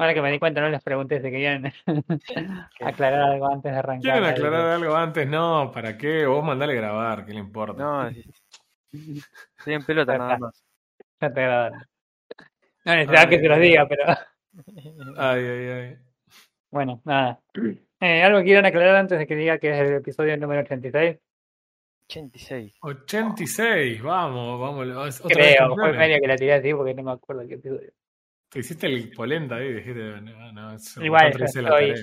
Ahora que me di cuenta, no les pregunté si querían aclarar algo antes de arrancar. ¿Quieren aclarar algo antes? No, ¿para qué? Vos mandale grabar, ¿qué le importa? No, estoy en pelota nada más. Ya te agradaron. No necesitaba que se los diga, pero. Ay, ay, ay. Bueno, nada. Eh, ¿Algo quieran aclarar antes de que diga que es el episodio número 86? 86. 86, vamos, vamos. Creo, fue medio que la tiré así porque no me acuerdo qué episodio. Te hiciste el polenta ahí, dijiste, no, no, Igual, estoy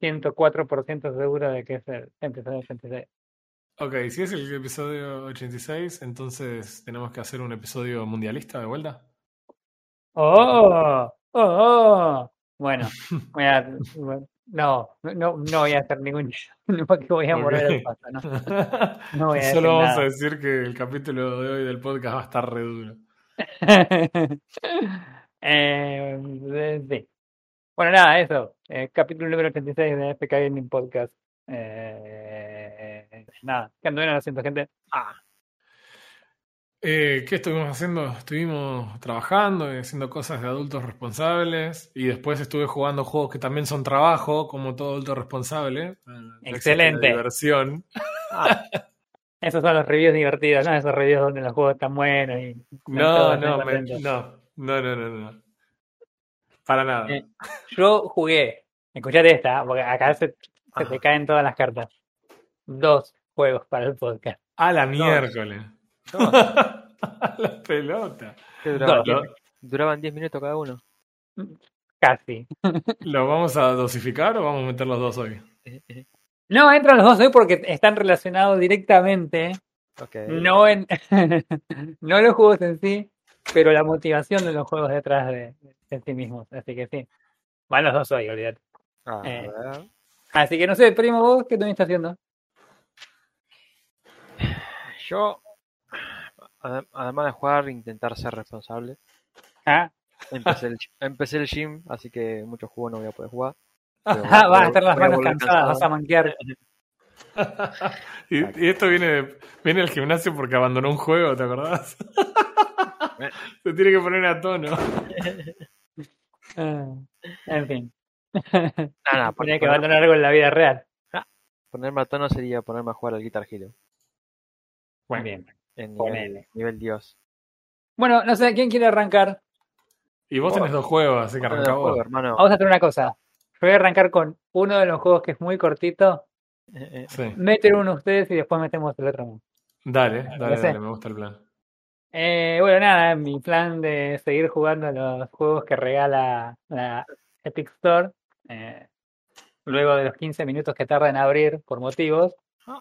104% seguro de que es el episodio 86. Ok, si es el episodio 86, entonces tenemos que hacer un episodio mundialista de vuelta. ¡Oh! ¡Oh! oh. Bueno, voy a, no, no, no voy a hacer ningún porque voy a morir el paso, ¿no? no voy a Solo vamos a decir que el capítulo de hoy del podcast va a estar re duro. eh, sí. Bueno, nada, eso. Eh, capítulo número 86 de FK Gaming Podcast. Eh, nada, ¿qué anduvieron haciendo, gente? Ah. Eh, ¿Qué estuvimos haciendo? Estuvimos trabajando y haciendo cosas de adultos responsables y después estuve jugando juegos que también son trabajo, como todo adulto responsable. Excelente. Diversión. Ah. esos son los reviews divertidos, ¿no? Esos reviews donde los juegos están buenos y... No, no, no, no, no, no, no. Para nada. Eh, yo jugué, escuchate esta, porque acá se, se te caen todas las cartas. Dos juegos para el podcast. A la miércoles. la pelota. Duraban, 10 minutos cada uno. Casi. ¿Lo vamos a dosificar o vamos a meter los dos hoy? No, entran los dos hoy porque están relacionados directamente. No en no los juegos en sí, pero la motivación de los juegos detrás de, sí mismos. Así que sí. Van los dos hoy, olvídate. Eh, así que no sé, primo, vos, ¿qué estás haciendo? Yo además de jugar, intentar ser responsable. ¿Ah? Empecé, el, empecé el gym, así que muchos juegos no voy a poder jugar. Ah, vas a estar las manos cansadas, vas a manquear. y, esto viene, viene del gimnasio porque abandonó un juego, ¿te acordás? Se tiene que poner a tono. Ah, en fin. Nada, Tiene que abandonar algo en la vida real. Ah, ponerme a tono sería ponerme a jugar al Guitar Hero. Muy bien en nivel, Dios. Bueno, no sé, ¿quién quiere arrancar? Y vos tenés dos juegos, así que arranca vos. Vamos a hacer una cosa. Yo voy a arrancar con uno de los juegos que es muy cortito. Eh, eh. Meten uno ustedes y después metemos el otro. Dale, dale, dale, me gusta el plan. Eh, bueno, nada, mi plan de seguir jugando los juegos que regala la Epic Store. luego de los 15 minutos que tarda en abrir por motivos. Ah.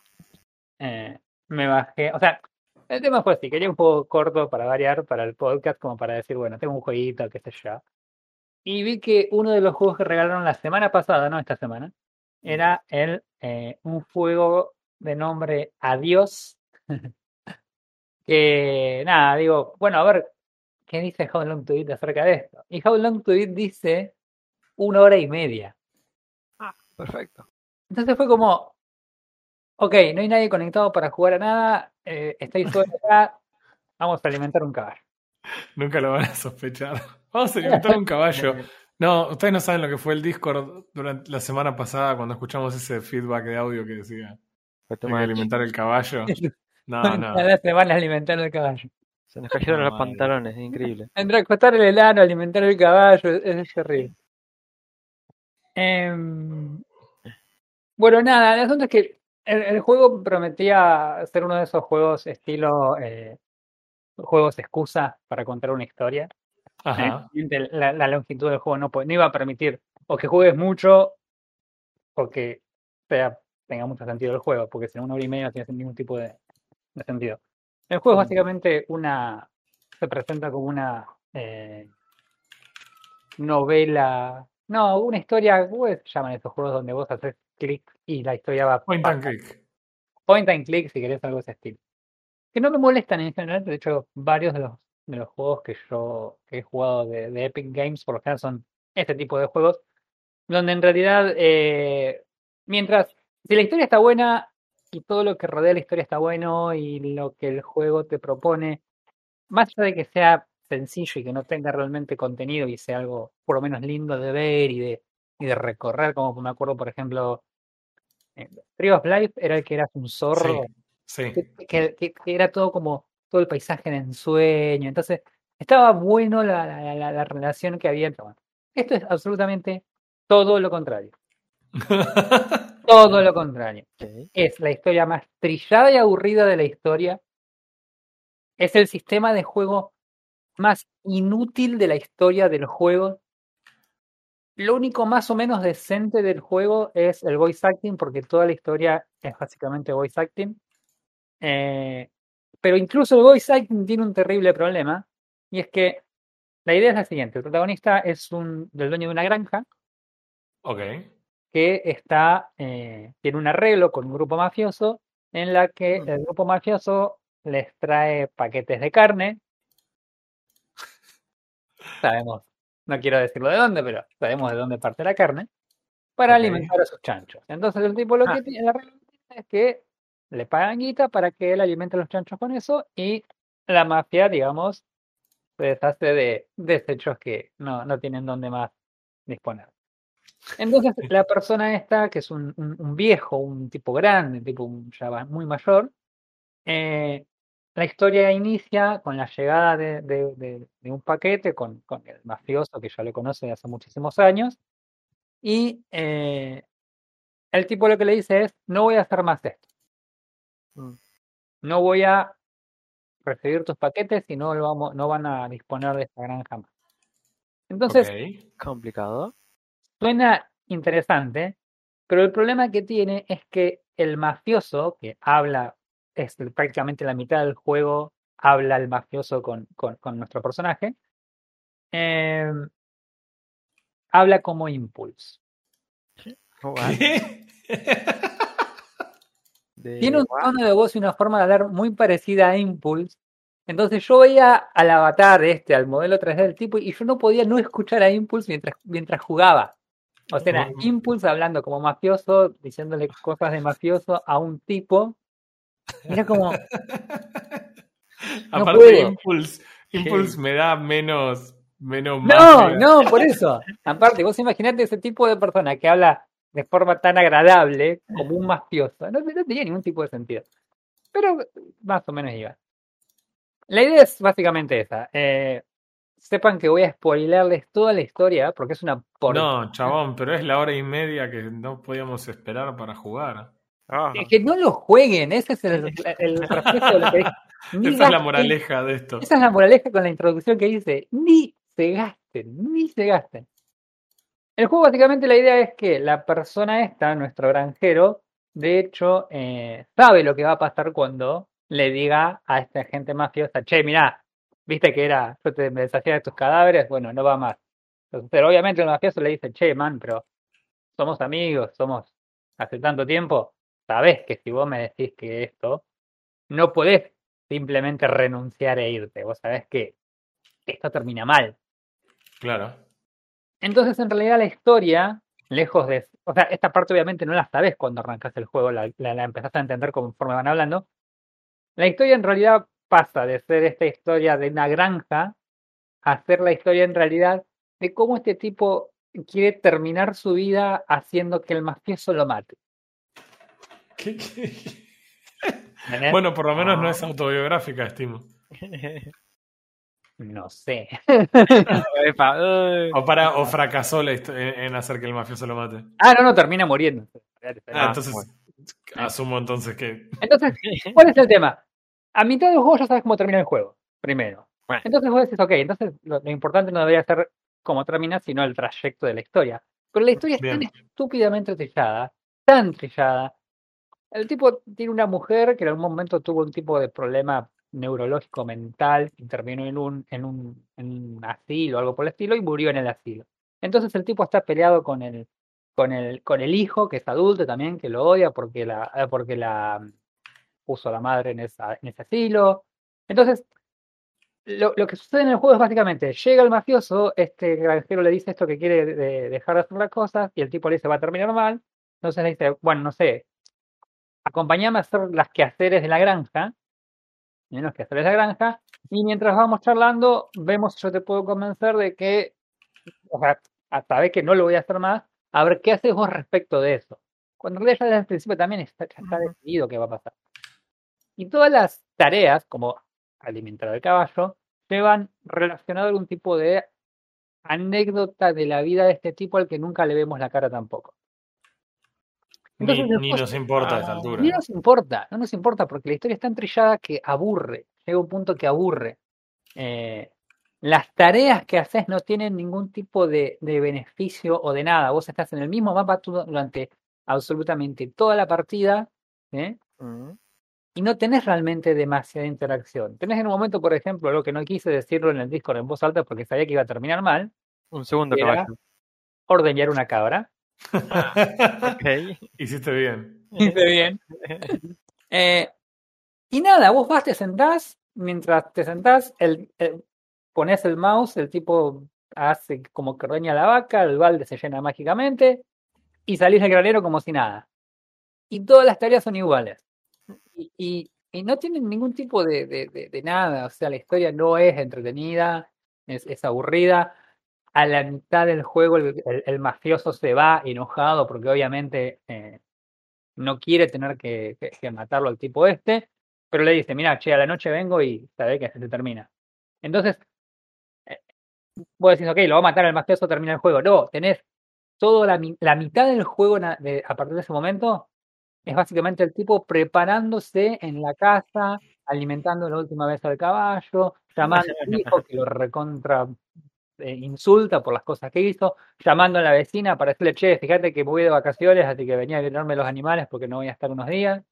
me bajé, o sea, el tema fue así, quería un poco corto para variar para el podcast, como para decir, bueno, tengo un jueguito, qué sé yo. Y vi que uno de los juegos que regalaron la semana pasada, no esta semana, era el, eh, un juego de nombre Adiós. que nada, digo, bueno, a ver, ¿qué dice How Long to Eat acerca de esto? Y How Long to Eat dice una hora y media. Ah, perfecto. Entonces fue como, Ok, no hay nadie conectado para jugar a nada. Eh, estáis todos acá. Vamos a alimentar un caballo. Nunca lo van a sospechar. Vamos a alimentar un caballo. No, ustedes no saben lo que fue el Discord durante la semana pasada cuando escuchamos ese feedback de audio que decía. Hay que alimentar el caballo. No, no. Se van a alimentar el caballo. Se nos cayeron los pantalones, es increíble. Entre acostar el helano, alimentar el caballo, es, terrible. Em, bueno, nada, el asunto es que el, juego prometía ser uno de esos juegos estilo eh, juegos excusa para contar una historia. Ajá. La, longitud del juego no, no iba a permitir o que juegues mucho o que sea, tenga mucho sentido el juego, porque si no una hora y media no tiene ningún tipo de, sentido. El juego es básicamente una. se presenta como una eh, novela. No, una historia. ¿Cómo se llaman esos juegos donde vos haces clic y la historia va. Point and click. Point and click, si querés algo de ese estilo. Que no me molestan en general, de hecho, varios de los, de los juegos que yo he jugado de, Epic Games, por lo general, son este tipo de juegos, donde en realidad, eh, mientras, si la historia está buena y todo lo que rodea la historia está bueno y lo que el juego te propone, más allá de que sea sencillo y que no tenga realmente contenido y sea algo por lo menos lindo de ver y de, y de recorrer, como me acuerdo, por ejemplo, Tree of Life era el que eras un zorro, Sí. que, que- que era todo como todo el paisaje en ensueño, entonces estaba bueno la, la- la- la relación que había entre bueno, Esto es absolutamente todo lo contrario, todo lo contrario. Es la historia más trillada y aburrida de la historia. Es el sistema de juego más inútil de la historia del juego. Lo único más o menos decente del juego es el voice acting, porque toda la historia es básicamente voice acting. Eh, pero incluso el voice acting tiene un terrible problema, y es que la idea es la siguiente: el protagonista es un, el dueño de una granja Ok. Que está, eh, tiene un arreglo con un grupo mafioso en la que el grupo mafioso les trae paquetes de carne. Sabemos, no quiero decirlo de dónde, pero sabemos de dónde parte la carne, para alimentar a sus chanchos. Entonces el tipo lo Ah. que tiene, el arreglo es que le pagan guita para que él alimente a los chanchos con eso y la mafia, digamos, se deshace de desechos que no, no tienen dónde más disponer. Entonces, la persona esta, que es un, un- un viejo, un tipo grande, tipo un, ya muy mayor, eh, la historia inicia con la llegada de, de- de- de un paquete con, con el mafioso que ya lo conoce de hace muchísimos años. Y eh, el tipo lo que le dice es, no voy a hacer más esto. Mm. No voy a recibir tus paquetes y no, lo vamos, no van a disponer de esta granja más. Entonces. Complicado. Suena interesante, pero el problema que tiene es que el mafioso que habla, es prácticamente la mitad del juego, habla el mafioso con, con, con nuestro personaje, eh, habla como Impulse. De- Tiene un tono de voz y una forma de hablar muy parecida a Impulse. Entonces yo veía al avatar este, al modelo 3D del tipo, y yo no podía no escuchar a Impulse mientras, mientras jugaba. O sea, era. Impulse hablando como mafioso, diciéndole cosas de mafioso a un tipo. Era como, No Aparte, puedo. Impulse, Impulse me da menos, menos no, no, por eso. Aparte, vos imaginate ese tipo de persona que habla de forma tan agradable como un mafioso. No, no tenía ningún tipo de sentido. Pero más o menos iba. La idea es básicamente esa. Eh, sepan que voy a spoilerles toda la historia porque es una porquería. No, chabón, pero es la hora y media que no podíamos esperar para jugar. Ah, Es que no lo jueguen, ese es el, el reflejo de lo que dije. Ni Esa es la moraleja de esto. Esa es la moraleja con la introducción que dice, ni se gasten, ni se gasten. El juego básicamente la idea es que la persona esta, nuestro granjero, de hecho, eh, sabe lo que va a pasar cuando le diga a esta gente mafiosa, che, mirá, viste que era, yo te me deshacía de tus cadáveres, bueno, no va más. Entonces, pero obviamente el mafioso le dice, che, man, pero somos amigos, somos hace tanto tiempo, sabés que si vos me decís que esto, no podés simplemente renunciar e irte, vos sabés que esto termina mal. Claro. Entonces, en realidad, la historia, lejos de. O sea, esta parte obviamente no la sabes cuando arrancas el juego, la, la, la empezás a entender conforme van hablando. La historia en realidad pasa de ser esta historia de una granja a ser la historia en realidad de cómo este tipo quiere terminar su vida haciendo que el mafioso lo mate. ¿Qué- qué? ¿Entendés? Bueno, por lo menos no es autobiográfica, estimo. No sé. Eh. O, para, o fracasó en, hacer que el mafioso lo mate. Ah, no, no, termina muriendo. Ah, Ah, entonces asumo entonces que. Entonces, ¿Cuál es el tema? A mitad del juego ya sabes cómo termina el juego, primero. Bueno. Entonces vos decís, ok, entonces lo, lo importante no debería ser cómo termina, sino el trayecto de la historia. Pero la historia es tan estúpidamente trillada, tan trillada. El tipo tiene una mujer que en algún momento tuvo un tipo de problema neurológico mental, intervino en un, en un, en un asilo o algo por el estilo y murió en el asilo. Entonces el tipo está peleado con el, con el, con el hijo, que es adulto también, que lo odia porque la, porque la puso a la madre en, esa, en ese asilo. Entonces, lo, lo que sucede en el juego es básicamente, llega el mafioso, este granjero le dice esto que quiere de- dejar de hacer las cosas, y el tipo le dice, va a terminar mal. Entonces le dice, bueno, no sé, acompáñame a hacer las quehaceres de la granja, menos que sales a la granja, y mientras vamos charlando, vemos si yo te puedo convencer de que, o sea, hasta vez que no lo voy a hacer más, a ver qué haces vos respecto de eso. Cuando en realidad ya desde el principio también está, ya está decidido qué va a pasar. Y todas las tareas, como alimentar al caballo, llevan relacionado algún tipo de anécdota de la vida de este tipo al que nunca le vemos la cara tampoco. Ni, Entonces, ni después- nos importa a esta altura. Ni nos importa, no nos importa, porque la historia es tan trillada que aburre, llega un punto que aburre. Eh, las tareas que haces no tienen ningún tipo de, de beneficio o de nada. Vos estás en el mismo mapa tú- durante absolutamente toda la partida ¿eh? Mm. Y no tenés realmente demasiada interacción. Tenés en un momento, por ejemplo, lo que no quise decirlo en el Discord en voz alta porque sabía que iba a terminar mal, Un segundo, Era- caballo. ordeñar una cabra. Ok. Hiciste bien. Hice bien. Eh, y nada, vos vas, te sentás, mientras te sentás, el, el- pones el mouse, el tipo hace como que ordeña la vaca, el balde se llena mágicamente y salís del granero como si nada. Y todas las tareas son iguales. Y, y- y no tienen ningún tipo de, de- nada, o sea, la historia no es entretenida, es, aburrida. A la mitad del juego el, mafioso se va enojado porque obviamente eh, no quiere tener que, matarlo al tipo este, pero le dice, mira, che, a la noche vengo y sabe que se te termina. Entonces, eh, vos decís, ok, lo va a matar al mafioso, termina el juego. No, tenés toda la, la mitad del juego a partir de ese momento, es básicamente el tipo preparándose en la casa, alimentando la última vez al caballo, llamando al hijo que lo recontra eh, insulta por las cosas que hizo, llamando a la vecina para decirle, che, fíjate que voy de vacaciones, así que venía a llenarme los animales porque no voy a estar unos días.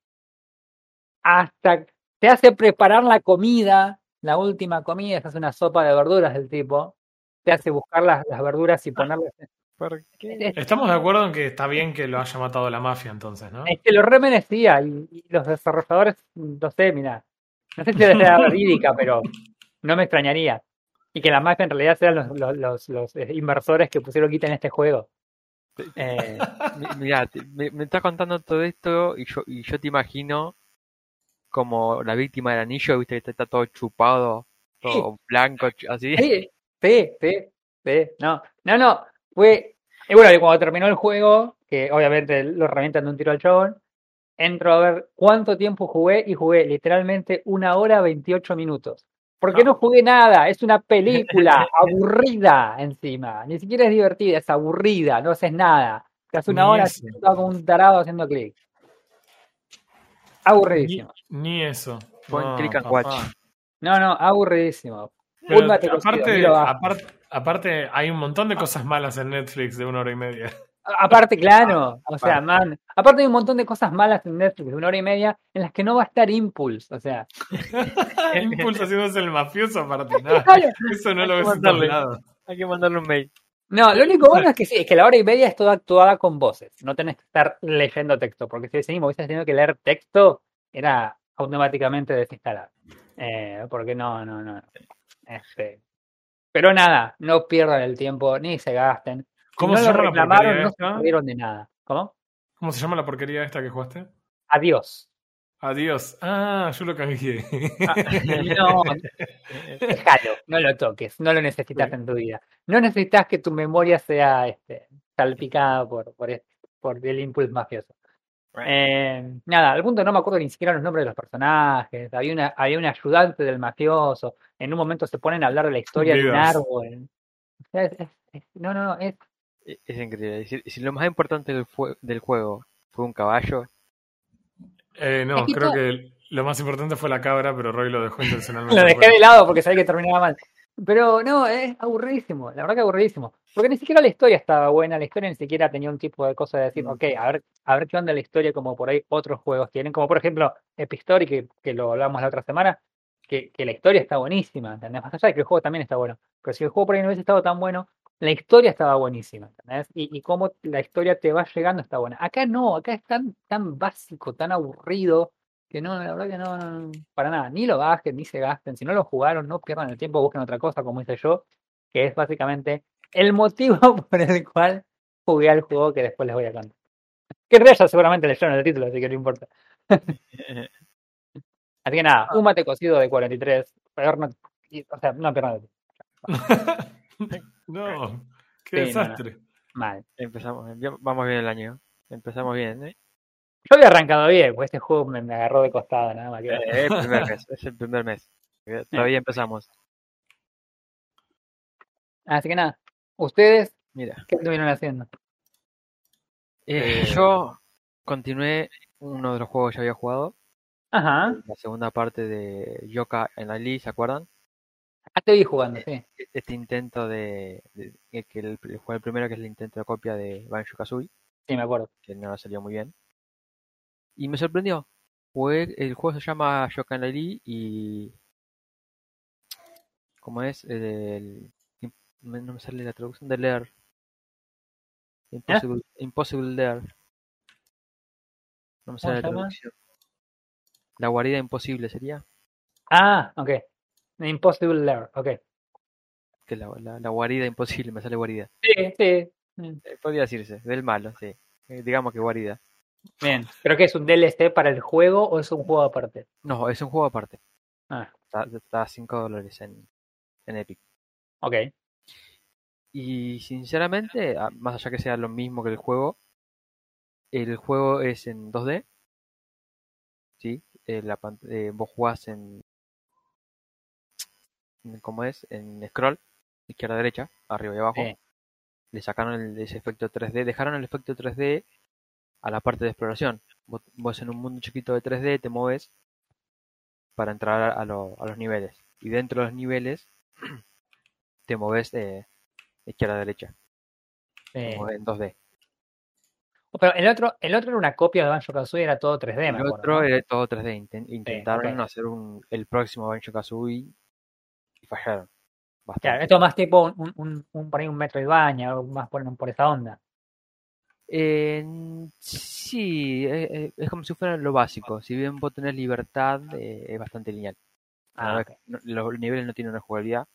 Hasta te hace preparar la comida, la última comida, se hace una sopa de verduras del tipo, te hace buscar las, las verduras y ponerlas. ¿Por qué? Es, Estamos de acuerdo en que está bien que lo haya matado la mafia entonces, ¿no? es que lo remenecía y, y los desarrolladores, no sé, mira, no sé si era verídica, pero no me extrañaría. Y que la mafia en realidad sean los, los, los, los, eh, inversores que pusieron quita en este juego. Eh, Mi- Mirá, te- me, me estás contando todo esto y yo, y yo te imagino como la víctima del anillo, viste que está, está todo chupado, todo blanco, así. Sí, sí, sí, sí, no, no, no, fue, y bueno, y cuando terminó el juego, que obviamente lo revientan de un tiro al chabón, entro a ver cuánto tiempo jugué y jugué literalmente una hora 28 minutos. Porque no jugué nada, es una película aburrida encima, ni siquiera es divertida, es aburrida, no haces nada. Te hace una Ni hora como un tarado haciendo clic. Aburridísimo. Ni, ni eso. Pon No, click and watch. No, no, aburridísimo. Pero aparte, aparte, aparte, hay un montón de cosas malas en Netflix de una hora y media. Aparte, claro, o sea, man, aparte hay un montón de cosas malas en Netflix de una hora y media en las que no va a estar Impulse, o sea, Impulso haciéndose el mafioso aparte. No, eso no lo ves en lados. Hay que mandarle un mail. no, lo único bueno es que sí, es que la hora y media es toda actuada con voces, no tenés que estar leyendo texto, porque si decimos hubiese tenido que leer texto, era automáticamente desinstalar, eh, porque no, no, no, este, pero nada, no pierdan el tiempo, ni se gasten, ¿Cómo no se lo llama la porquería no se esta? perdieron de nada, ¿cómo? ¿Cómo se llama la porquería esta que jugaste? Adiós. Adiós. Ah, yo lo cambié. Ah, No, déjalo, no lo toques, no lo necesitas en tu vida. No necesitas que tu memoria sea este, salpicada por, por, por el impulso mafioso. Eh, nada, al punto no me acuerdo ni siquiera los nombres de los personajes. Había una, había un ayudante del mafioso. En un momento se ponen a hablar de la historia de un árbol. O sea, es- es- es- no, no, no, es, Es es increíble. Si, si lo más importante del, fue- del juego fue un caballo, Eh, no, creo que lo más importante fue la cabra, pero Roy lo dejó intencionalmente. Lo dejé de lado porque sabía que terminaba mal. Pero no, es aburridísimo, la verdad que aburridísimo. Porque ni siquiera la historia estaba buena, la historia ni siquiera tenía un tipo de cosa de decir, ok, a ver, a ver qué onda la historia como por ahí otros juegos tienen, como por ejemplo Epistory, que, que lo hablamos la otra semana, que, que la historia está buenísima, ¿entendés? Más allá de que el juego también está bueno. Pero si el juego por ahí no hubiese estado tan bueno, la historia estaba buenísima, ¿entendés? Y, y cómo la historia te va llegando está buena. Acá no, acá es tan, tan básico, tan aburrido, que no, la verdad que no, no, no, para nada, ni lo bajen, ni se gasten, si no lo jugaron, no pierdan el tiempo, busquen otra cosa, como hice yo, que es básicamente el motivo por el cual jugué al juego que después les voy a contar. Que en realidad seguramente leyeron el título, así que no importa. Así que nada, un mate cocido de 43. Peor y- o sea, no, perdón. no, qué Sí, no, desastre. Mal. Empezamos, bien- vamos bien el año. Empezamos bien, ¿eh? Yo había arrancado bien, pues este juego me, me agarró de costado, nada más que. Eh, el primer mes, es el primer mes. Eh, Todavía empezamos. Así que nada, ustedes, Mira, ¿qué estuvieron haciendo? eh, Eh, yo continué uno de los juegos que ya había jugado, Ajá. la segunda parte de Yoka en la Lee, ¿se acuerdan? Ah, te vi jugando, sí. Este intento de, de- de que el, fue el primero que es el intento de copia de Banjo Kazooie, Sí, me acuerdo. que no salió muy bien. Y me sorprendió. Jugué- el juego se llama Yoka en la Lee y ¿cómo es? El, no me sale la traducción de leer. Impossible, Impossible Lair. No me sale la traducción. La guarida imposible sería. Ah, ok. Impossible Lair, ok. Que la, la, la guarida imposible, me sale guarida. Sí, sí. Eh, podría decirse, del malo, sí. Eh, digamos que guarida. Bien. ¿Pero qué es un DLC para el juego o es un juego aparte? No, es un juego aparte. Ah, Está, está a 5 dólares en, en Epic. ok. Y sinceramente, más allá que sea lo mismo que el juego, el juego es en 2D. ¿Sí? Eh, la, eh, vos jugás en, ¿Cómo es? En scroll, izquierda derecha, arriba y abajo. Le sacaron el, ese efecto 3D, dejaron el efecto 3D a la parte de exploración. Vos, vos en un mundo chiquito de 3D te mueves para entrar a, lo- a los niveles. Y dentro de los niveles te mueves de izquierda a derecha. como en 2D. Pero el otro, el otro era una copia de Banjo Kazooie, era todo 3D, me El acuerdo. otro ¿no? era todo 3D. Inten- intentaron hacer un, el próximo Banjo Kazooie y fallaron. Bastante. Claro, esto es más tipo un, un, un, un, por ahí un Metroidvania, algo más por, por esa onda. Eh, sí, eh, es como si fuera lo básico. Si bien vos tenés libertad, eh, es bastante lineal. Ah, no- los niveles no tienen una jugabilidad.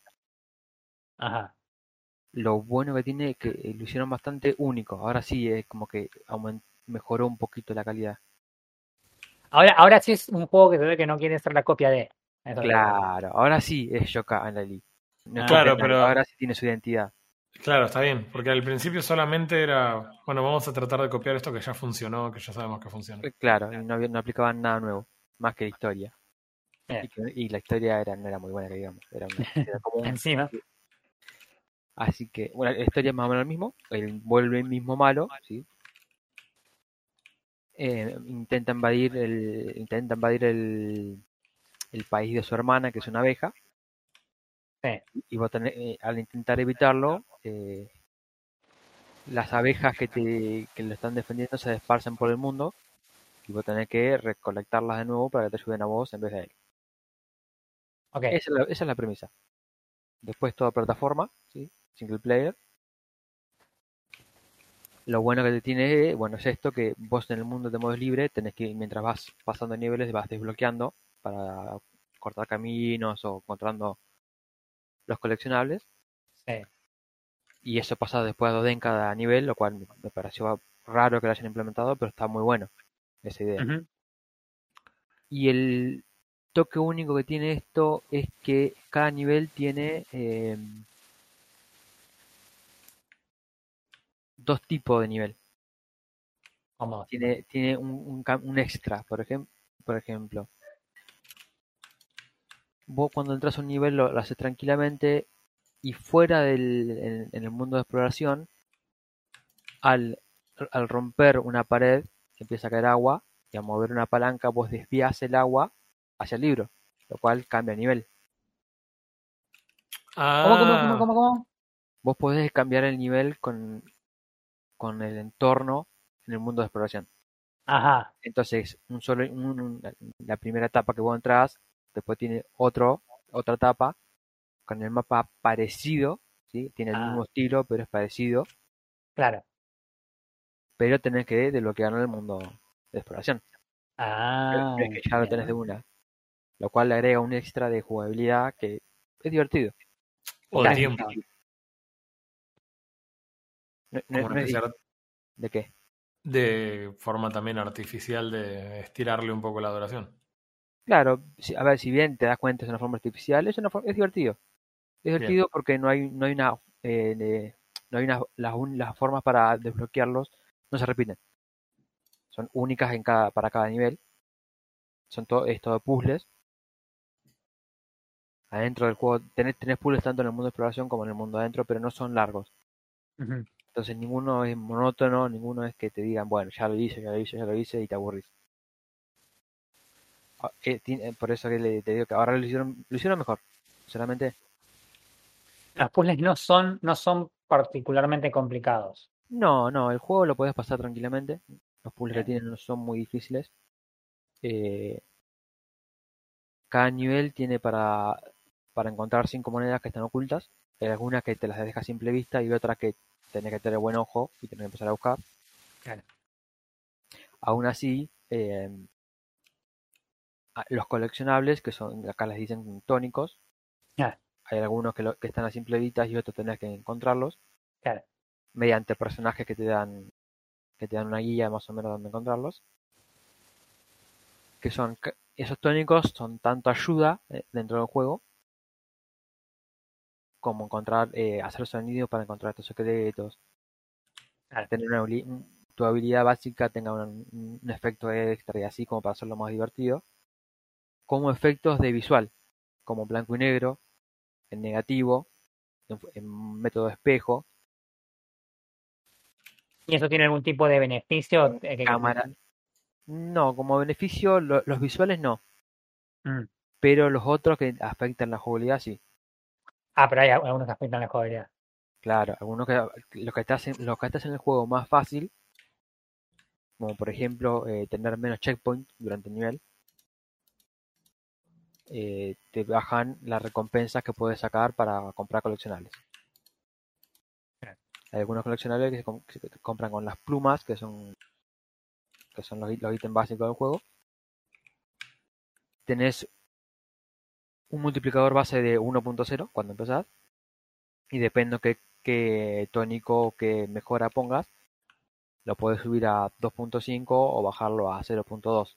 Ajá. Lo bueno que tiene es que eh, lo hicieron bastante único. Ahora sí, es como que aument- mejoró un poquito la calidad. Ahora, ahora sí es un juego que se ve que no quiere ser la copia de. Eso Claro, ahora sí es Yoka Anali. No Claro, pero- ahora sí tiene su identidad. Claro, está bien, porque al principio solamente era, bueno, vamos a tratar de copiar esto que ya funcionó, que ya sabemos que funciona. Eh, Claro, y no, había- no aplicaban nada nuevo, más que la historia. Y, que- y la historia era, no era muy buena, digamos. Era, una- era como Encima. Así que, bueno, la historia es más o menos lo mismo. Él vuelve el mismo malo, ¿sí? Eh, intenta invadir el, intenta invadir el, el país de su hermana, que es una abeja. Y vos tenés, eh, al intentar evitarlo, eh, las abejas que te que lo están defendiendo se esparcen por el mundo y vos tenés que recolectarlas de nuevo para que te ayuden a vos en vez de a él. Esa es la, esa es la premisa. Después toda plataforma, ¿sí? single player. Lo bueno que te tiene, bueno, es esto, que vos en el mundo de modo libre, tenés que, mientras vas pasando niveles, vas desbloqueando para cortar caminos o encontrando los coleccionables. Sí. Y eso pasa después a 2D en cada nivel, lo cual me- pareció raro que lo hayan implementado, pero está muy bueno esa idea. Y el toque único que tiene esto es que cada nivel tiene eh, dos tipos de nivel. Tiene, tiene un, un extra, por, ejem- por ejemplo. Vos cuando entras a un nivel lo, lo haces tranquilamente y fuera del en, en el mundo de exploración, al, al romper una pared empieza a caer agua y al mover una palanca vos desvías el agua hacia el libro, lo cual cambia nivel. Ah, ¿Cómo, cómo, cómo, cómo, cómo? Vos podés cambiar el nivel con, con el entorno en el mundo de exploración. Ajá. Entonces, un solo, un- un- la primera etapa que vos entras, después tiene otro, otra etapa con el mapa parecido, ¿sí? Tiene el Ah. mismo estilo, pero es parecido, Claro. pero tenés que desbloquear en el mundo de exploración. Ah. Pero es que ya lo tenés de una. Lo cual le agrega un extra de jugabilidad que es divertido. o de tiempo. No- no- no es. ¿De qué? de forma también artificial de estirarle un poco la duración. Claro, a ver, si bien te das cuenta es una forma artificial, es, una, es divertido. Es divertido porque no hay, no hay una, eh, no hay una, las, las formas para desbloquearlos no se repiten. Son únicas en cada, para cada nivel. Son todo, es todo puzzles. Adentro del juego tenés, tenés puzzles tanto en el mundo de exploración como en el mundo adentro, pero no son largos. Entonces ninguno es monótono, ninguno es que te digan, bueno, ya lo hice, ya lo hice, ya lo hice y te aburrís. Ah, eh, eh, por eso que le, te digo que ahora lo hicieron, lo hicieron mejor. Sinceramente. Los puzzles no son, no son particularmente complicados. No, no, el juego lo puedes pasar tranquilamente. Los puzzles que tienen no son muy difíciles. Eh, cada nivel tiene para, para encontrar cinco monedas que están ocultas. Hay algunas que te las deja a simple vista y otras que tenés que tener buen ojo y tenés que empezar a buscar. Claro. Aún así, eh, los coleccionables, que son, acá les dicen tónicos, hay algunos que, que, están a simple vista y otros tenés que encontrarlos. Mediante personajes que te dan que te dan una guía más o menos donde encontrarlos. Que son esos tónicos son tanto ayuda eh, dentro del juego como encontrar, eh, hacer sonido para encontrar estos secretos. Tener una, tu habilidad básica tenga un, efecto extra y así como para hacerlo más divertido. Como efectos de visual, como blanco y negro, en negativo, en, método espejo. ¿Y eso tiene algún tipo de beneficio? Eh, cámara. No, como beneficio los visuales no. Mm. Pero los otros que afectan la jugabilidad sí. Ah, pero hay algunos que afectan la jugabilidad. Claro, algunos que los que estás en, los que estás en el juego más fácil, como por ejemplo eh, tener menos checkpoint durante el nivel, eh, te bajan las recompensas que puedes sacar para comprar coleccionables. Hay algunos coleccionables que se, compran con las plumas, que son que son los, los ítems básicos del juego. Tenés un multiplicador base de 1.0 cuando empezás. Y depende de qué, tónico o qué mejora pongas, lo puedes subir a 2.5 o bajarlo a 0.2.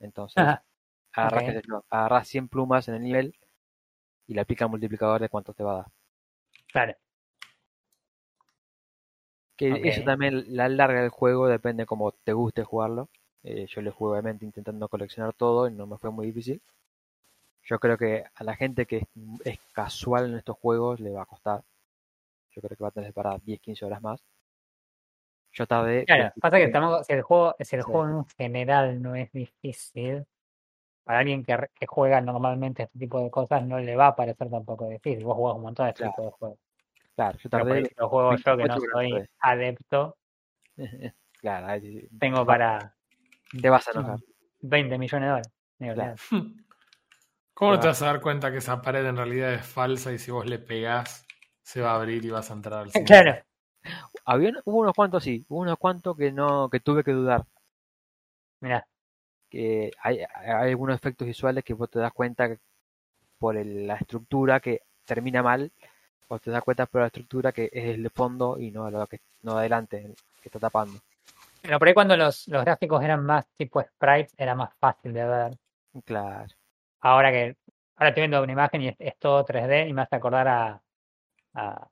Entonces, agarras, 100 plumas en el nivel y le aplica el multiplicador de cuánto te va a dar. Claro. Que eso también, la larga del juego depende como te guste jugarlo. Eh, yo le juego obviamente intentando coleccionar todo y no me fue muy difícil. Yo creo que a la gente que es, casual en estos juegos le va a costar. Yo creo que va a tener para 10, 15 horas más. Yo tardé. Claro, pasa que estamos, si el juego, si el juego en general no es difícil, para alguien que, que, juega normalmente este tipo de cosas no le va a parecer tampoco difícil. Vos jugás un montón de este tipo de juegos. Claro, yo tardé. Los juegos yo que no soy adepto. claro, tengo para. Te vas a enojar. 20 millones de dólares. ¿Cómo no te vas a dar cuenta que esa pared en realidad es falsa y si vos le pegás se va a abrir y vas a entrar al cine? Claro. Había, hubo unos cuantos sí, hubo unos cuantos que no que tuve que dudar. Mira. Que hay, hay, algunos efectos visuales que vos te das cuenta por la estructura que termina mal, o te das cuenta por la estructura que es el fondo y no lo que no adelante que está tapando. Pero por ahí cuando los, los gráficos eran más tipo sprites era más fácil de ver. Claro ahora que ahora estoy viendo una imagen y es, todo 3D y me hace acordar a,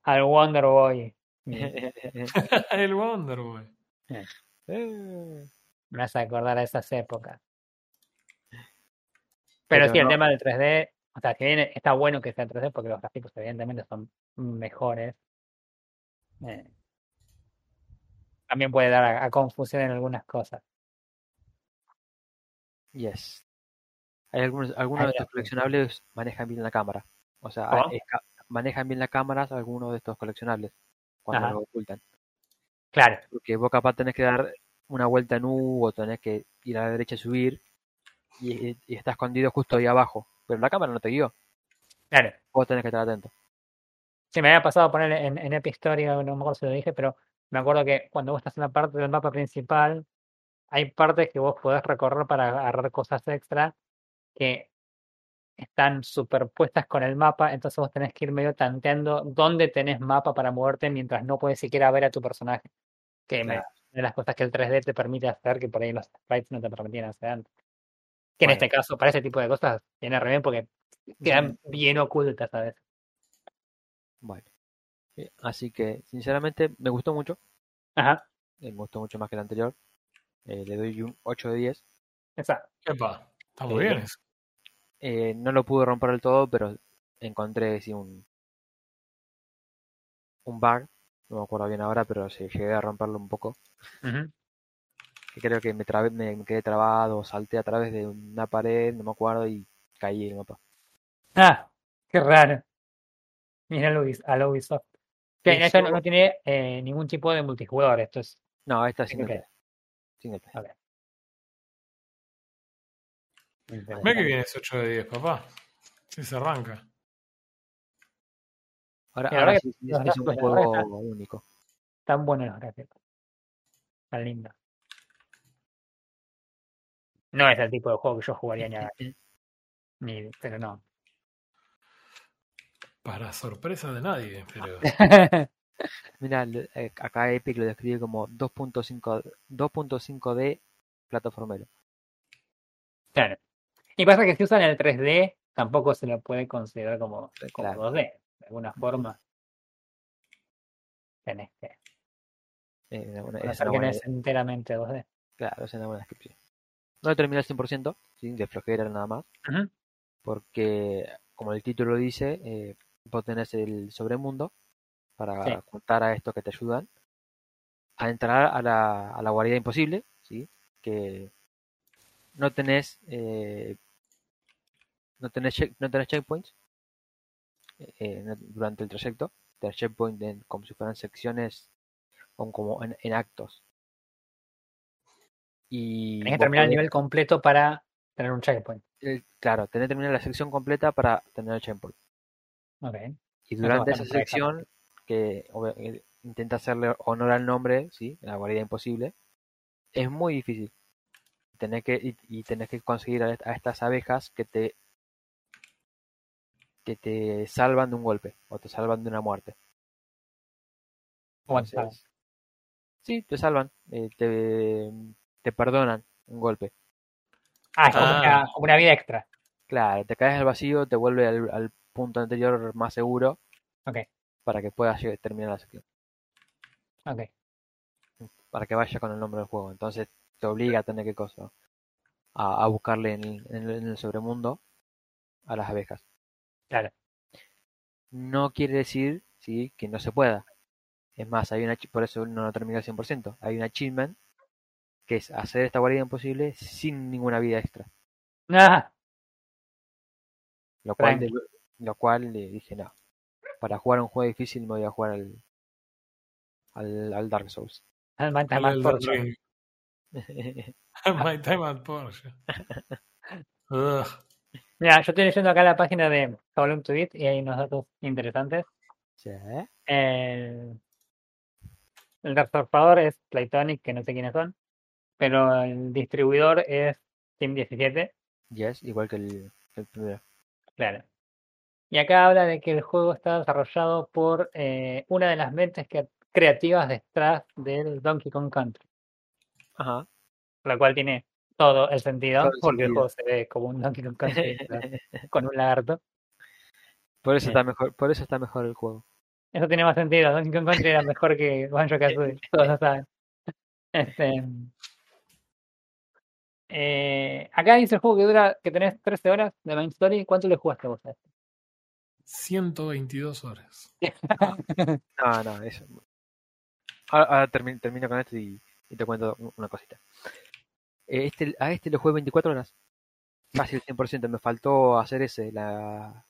al Wonder Boy. el Wonder Boy. Eh. Me hace acordar a esas épocas. Pero, sí, el tema del 3D, o sea, viene, está bueno que sea 3D porque los gráficos evidentemente son mejores. Eh, también puede dar a, confusión en algunas cosas. Yes. Hay algunos, algunos de estos coleccionables manejan bien la cámara. O sea, manejan bien las cámaras algunos de estos coleccionables cuando lo ocultan. Claro. Porque vos capaz tenés que dar una vuelta en U o tenés que ir a la derecha y subir y, está escondido justo ahí abajo. Pero la cámara no te guió. Claro. Vos tenés que estar atento. Sí, me había pasado a poner en, en Epic Story, no me acuerdo si lo dije, pero me acuerdo que cuando vos estás en la parte del mapa principal, hay partes que vos podés recorrer para agarrar cosas extra que están superpuestas con el mapa, entonces vos tenés que ir medio tanteando dónde tenés mapa para moverte mientras no puedes siquiera ver a tu personaje. Que es una de las cosas que el 3D te permite hacer, que por ahí los sprites no te permitían hacer antes. Que en este caso, para ese tipo de cosas, viene re bien porque quedan bien ocultas a veces. Bueno. Eh, así que, sinceramente, me gustó mucho. Ajá. Me gustó mucho más que el anterior. Eh, le doy un 8 de 10. Exacto. Epa, está muy bien eso. Eh, no lo pude romper del todo, pero encontré sí, un, un bug. No me acuerdo bien ahora, pero sí, llegué a romperlo un poco. Ujú. Que creo que me, trabé, me, me quedé trabado, salté a través de una pared, no me acuerdo, y caí en el mapa. Ah, qué raro. Mira a Ubisoft. Que Eso- esto no, no tiene eh, ningún tipo de multijugador. Esto es. No, esta es Single player. Single player. Ve que viene ese 8 de 10, papá. Sí, se arranca. Ahora, ahora sí, es, un juego único. Tan buenos los gráficos. Tan lindos. No es el tipo de juego que yo jugaría ni, a- ni pero no. Para sorpresa de nadie, pero. Mira, eh, acá Epic lo describe como 2.5 2.5D plataformero. Claro. Y pasa que si usan el 3D, tampoco se lo puede considerar como, como Claro. 2D. De alguna forma. Tenés que Eh, una- es buena, es enteramente 2D. claro, es una buena descripción. No lo terminé al 100%, ¿sí? de flojera nada más, porque como el título dice, eh, vos tenés el sobremundo para Sí. juntar a estos que te ayudan a entrar a la, a la guarida imposible, ¿sí? que no tenés eh, no tenés no tenés checkpoints eh, durante el trayecto tenés checkpoints en- como si fueran secciones o como en, en actos y Tenés que terminar el nivel completo para tener un checkpoint. eh, claro tenés que terminar la sección completa para tener el checkpoint. Ok. y durante esa sección que eh, intenta hacerle honor al nombre sí la guarida imposible es muy difícil. Tenés que y, y tenés que conseguir a, a estas abejas que te que te salvan de un golpe o te salvan de una muerte. Bueno, Entonces, sí te salvan eh, te, te perdonan un golpe Ah, es como, Ah. Una, como una vida extra. claro te caes al vacío te vuelve al, al punto anterior más seguro Ok, para que puedas llegar- terminar la sección ok. para que vaya con el nombre del juego. Entonces te obliga a tener que cosa a, a buscarle en el, en, el, en el sobremundo a las abejas. Claro. No quiere decir sí que no se pueda. Es más, hay una por eso no lo termina al 100%. Hay un achievement que es hacer esta guarida imposible sin ninguna vida extra. Ah, Lo cual, lo cual le dije, no, para jugar un juego difícil me voy a jugar al, al, al Dark Souls. al Man- al Al Man Elden Torso. Ring. My time at Porsche. Mira, yo estoy leyendo acá la página de Kowloon to Beat y hay unos datos interesantes. Sí, El, el es Playtonic, que no sé quiénes son, pero el distribuidor es Team 17, Yes, igual que el, primero. claro. Y acá habla de que el juego está desarrollado por eh, una de las mentes que- creativas detrás del Donkey Kong Country, Ajá. lo cual tiene todo el sentido, Todo el porque el juego se ve como un Donkey Kong Country con un lagarto. Por eso Sí. está mejor, por eso está mejor el juego. Eso tiene más sentido. Donkey Kong Country era mejor que Banjo Kazooie. Todos lo saben. Este, eh, acá dice el juego que dura, que tenés 13 horas de main story. ¿Cuánto le jugaste vos a este? 122 horas. No, no, eso. Ahora, ahora termi- termino con esto y, y te cuento una cosita. Eh, Este, a este le jugué 24 horas. Casi el 100%. Me faltó hacer ese, la,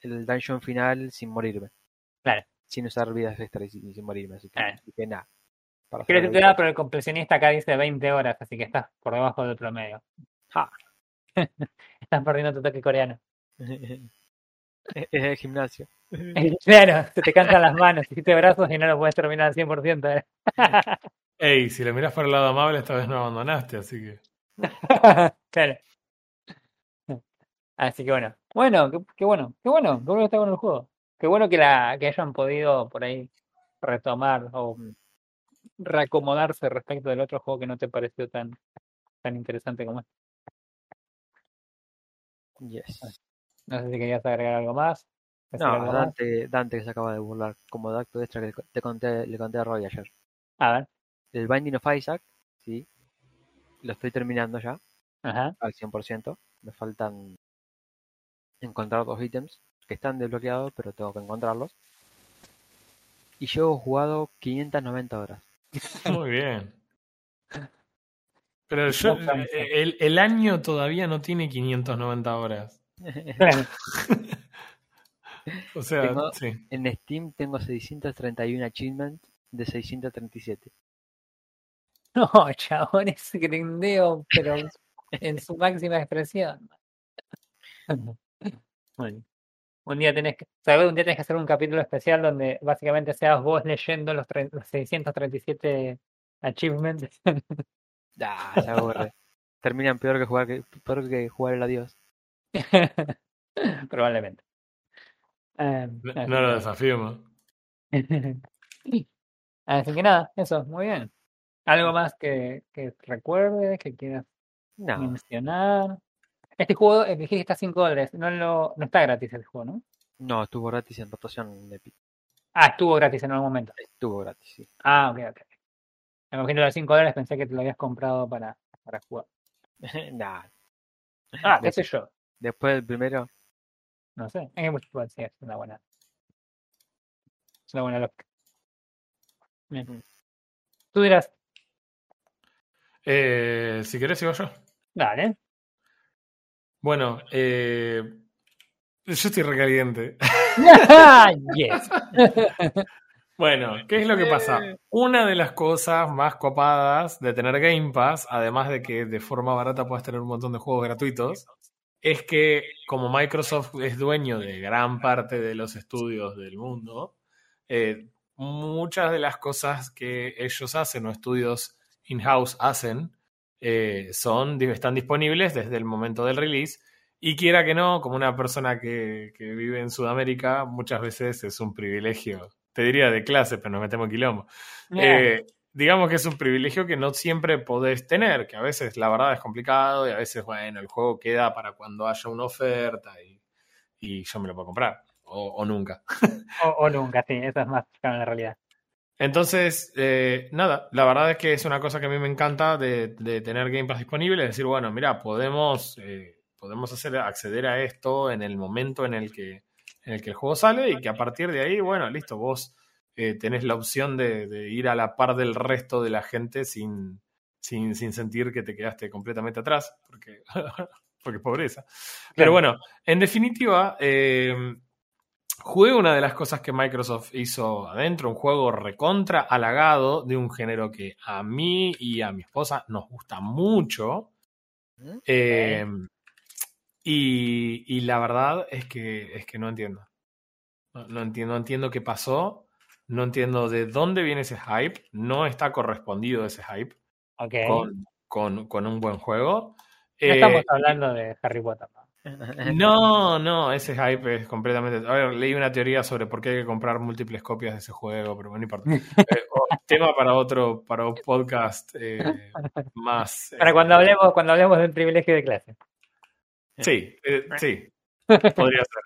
el dungeon final sin morirme. Claro. Sin usar vidas extras y, sin morirme. Así que Claro. dije, nada. Para Quiero decirte nada, pero el compresionista acá dice 20 horas, así que estás por debajo del promedio. Ja. estás perdiendo tu toque coreano. es es el gimnasio. Claro, se te cansan las manos, hiciste brazos y no lo puedes terminar al 100%. ¿eh? Ey, si le mirás para el lado amable, esta vez no abandonaste, así que. claro. Así que bueno. Bueno, qué, qué bueno, qué bueno, qué bueno que está con el juego. Qué bueno que la, que hayan podido por ahí retomar o. reacomodarse respecto del otro juego que no te pareció tan, tan interesante como este. Yes. No sé si querías agregar algo más. No, algo más. Dante, Dante que se acaba de burlar como de acto extra que te conté, le conté a Roy ayer. A ver. El Binding of Isaac, sí. Lo estoy terminando ya, Ajá. al 100%. Me faltan encontrar dos ítems que están desbloqueados, pero tengo que encontrarlos. Y llevo jugado 590 horas. Muy bien. Pero yo, el, el año todavía no tiene 590 horas. O sea, Tengo- sí. En Steam tengo 631 achievements de 637. No, chabón, es grindeo, pero en su máxima expresión. Bueno, un día tenés que, ¿sabes? Un día tenés que hacer un capítulo especial donde básicamente seas vos leyendo los, tre- los 637 achievements. Ah, se aburre. Terminan peor que jugar que, peor que jugar el adiós. Probablemente. Eh, No, no lo desafío más. Así que nada, eso, muy bien. ¿Algo más que, que recuerdes, que quieras No, mencionar? Este juego, eh, dijiste que está a 5 dólares, no, lo, no está gratis el juego, ¿no? no, estuvo gratis en rotación en Epic. Ah, estuvo gratis en algún momento. Estuvo gratis, sí. Ah, ok, ok. Me imagino los 5 dólares pensé que te lo habías comprado para, para jugar. nah, Ah, qué sé yo. después del primero, No sé. En Game sí, es una buena. Es una buena. Bien. Mm. Tú dirás, Eh, si querés, sigo yo. dale. Bueno, eh, yo estoy recaliente. yes. Bueno, ¿qué es lo que pasa? Una de las cosas más copadas de tener Game Pass, además de que de forma barata puedas tener un montón de juegos gratuitos, es que como Microsoft es dueño de gran parte de los estudios del mundo, eh, muchas de las cosas que ellos hacen o estudios in-house hacen eh, son, están disponibles desde el momento del release. Y quiera que no, como una persona que, que vive en Sudamérica, muchas veces es un privilegio te diría de clase, pero nos metemos en quilombo. Eh, digamos que es un privilegio que no siempre podés tener, que a veces la verdad es complicado y a veces, bueno, el juego queda para cuando haya una oferta y, y yo me lo puedo comprar, o, o nunca. o, o nunca, sí, eso es más claro en la realidad. Entonces, eh, nada, la verdad es que es una cosa que a mí me encanta de, de tener Game Pass disponible, es decir, bueno, mira, podemos, eh, podemos hacer, acceder a esto en el momento en el que en el que el juego sale y que a partir de ahí, bueno, listo, vos eh, tenés la opción de, de, ir a la par del resto de la gente sin, sin, sin sentir que te quedaste completamente atrás, porque, porque pobreza. Pero bueno, en definitiva, jugué una de las cosas que Microsoft hizo adentro, un juego recontra halagado de un género que a mí y a mi esposa nos gusta mucho. Eh, y, y, la verdad es que, es que no entiendo. No, no, entiendo. no entiendo qué pasó. No entiendo de dónde viene ese hype. No está correspondido ese hype okay. con, con, con, un buen juego. No eh, estamos hablando de Harry Potter. ¿no? no, no, ese hype es completamente. A ver, leí una teoría sobre por qué hay que comprar múltiples copias de ese juego, pero bueno, no importa. eh, tema para otro, para un podcast eh, más. Para cuando hablemos, cuando hablemos del privilegio de clase. Sí, eh, sí. Podría ser.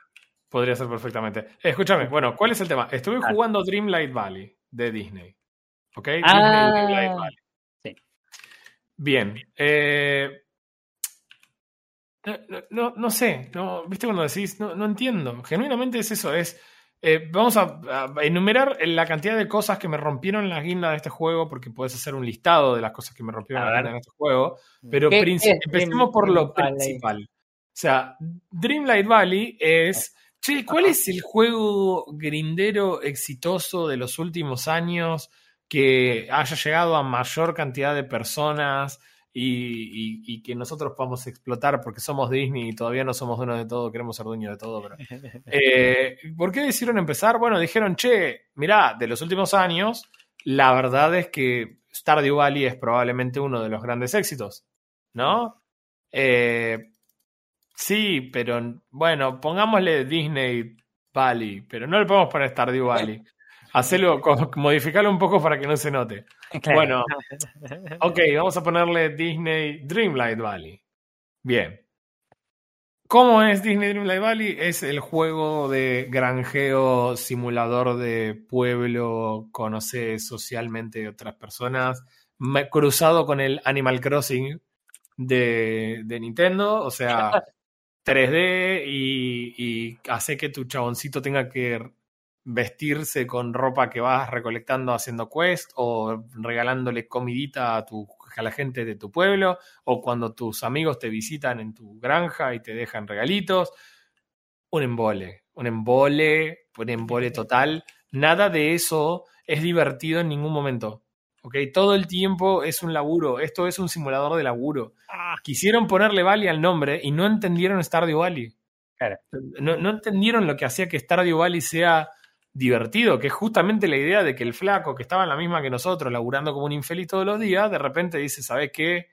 Podría ser perfectamente. Escúchame, bueno, ¿cuál es el tema? Estuve jugando Dreamlight Valley de Disney. ¿Ok? Ah, Disney Dreamlight Valley. Sí. Bien. Eh, no, no, no, sé. No, ¿Viste cuando decís? No, no entiendo. Genuinamente es eso. Es. Eh, vamos a, a, enumerar la cantidad de cosas que me rompieron la guinda de este juego, porque puedes hacer un listado de las cosas que me rompieron la guinda en este juego. Pero ¿Qué empecemos por lo principal. O sea, Dreamlight Valley es. Che, ¿cuál es el juego grindero exitoso de los últimos años que haya llegado a mayor cantidad de personas y, que nosotros podamos explotar porque somos Disney y todavía no somos dueños de todo, queremos ser dueños de todo? Pero, eh, ¿Por qué decidieron empezar? Bueno, dijeron, che, mirá, de los últimos años, la verdad es que Stardew Valley es probablemente uno de los grandes éxitos, ¿no? Eh, Sí, pero bueno, pongámosle Disney Valley, pero no le podemos poner Stardew Valley. Hacerlo, modificarlo un poco para que no se note. Claro. Bueno, ok, vamos a ponerle Disney Dreamlight Valley. Bien. ¿Cómo es Disney Dreamlight Valley? Es el juego de granjeo, simulador de pueblo, conocer socialmente otras personas, cruzado con el Animal Crossing de, Nintendo, o sea, 3D y, y hace que tu chaboncito tenga que vestirse con ropa que vas recolectando haciendo quest o regalándole comidita a, tu, a la gente de tu pueblo o cuando tus amigos te visitan en tu granja y te dejan regalitos. Un embole, un embole, un embole total. Nada de eso es divertido en ningún momento. ¿ok? Todo el tiempo es un laburo. Esto es un simulador de laburo. Ah. Quisieron ponerle Valley al nombre y no entendieron Stardew Valley. No, no entendieron lo que hacía que Stardew Valley sea divertido, que es justamente la idea de que el flaco que estaba en la misma que nosotros, laburando como un infeliz todos los días, de repente dice, ¿sabes qué?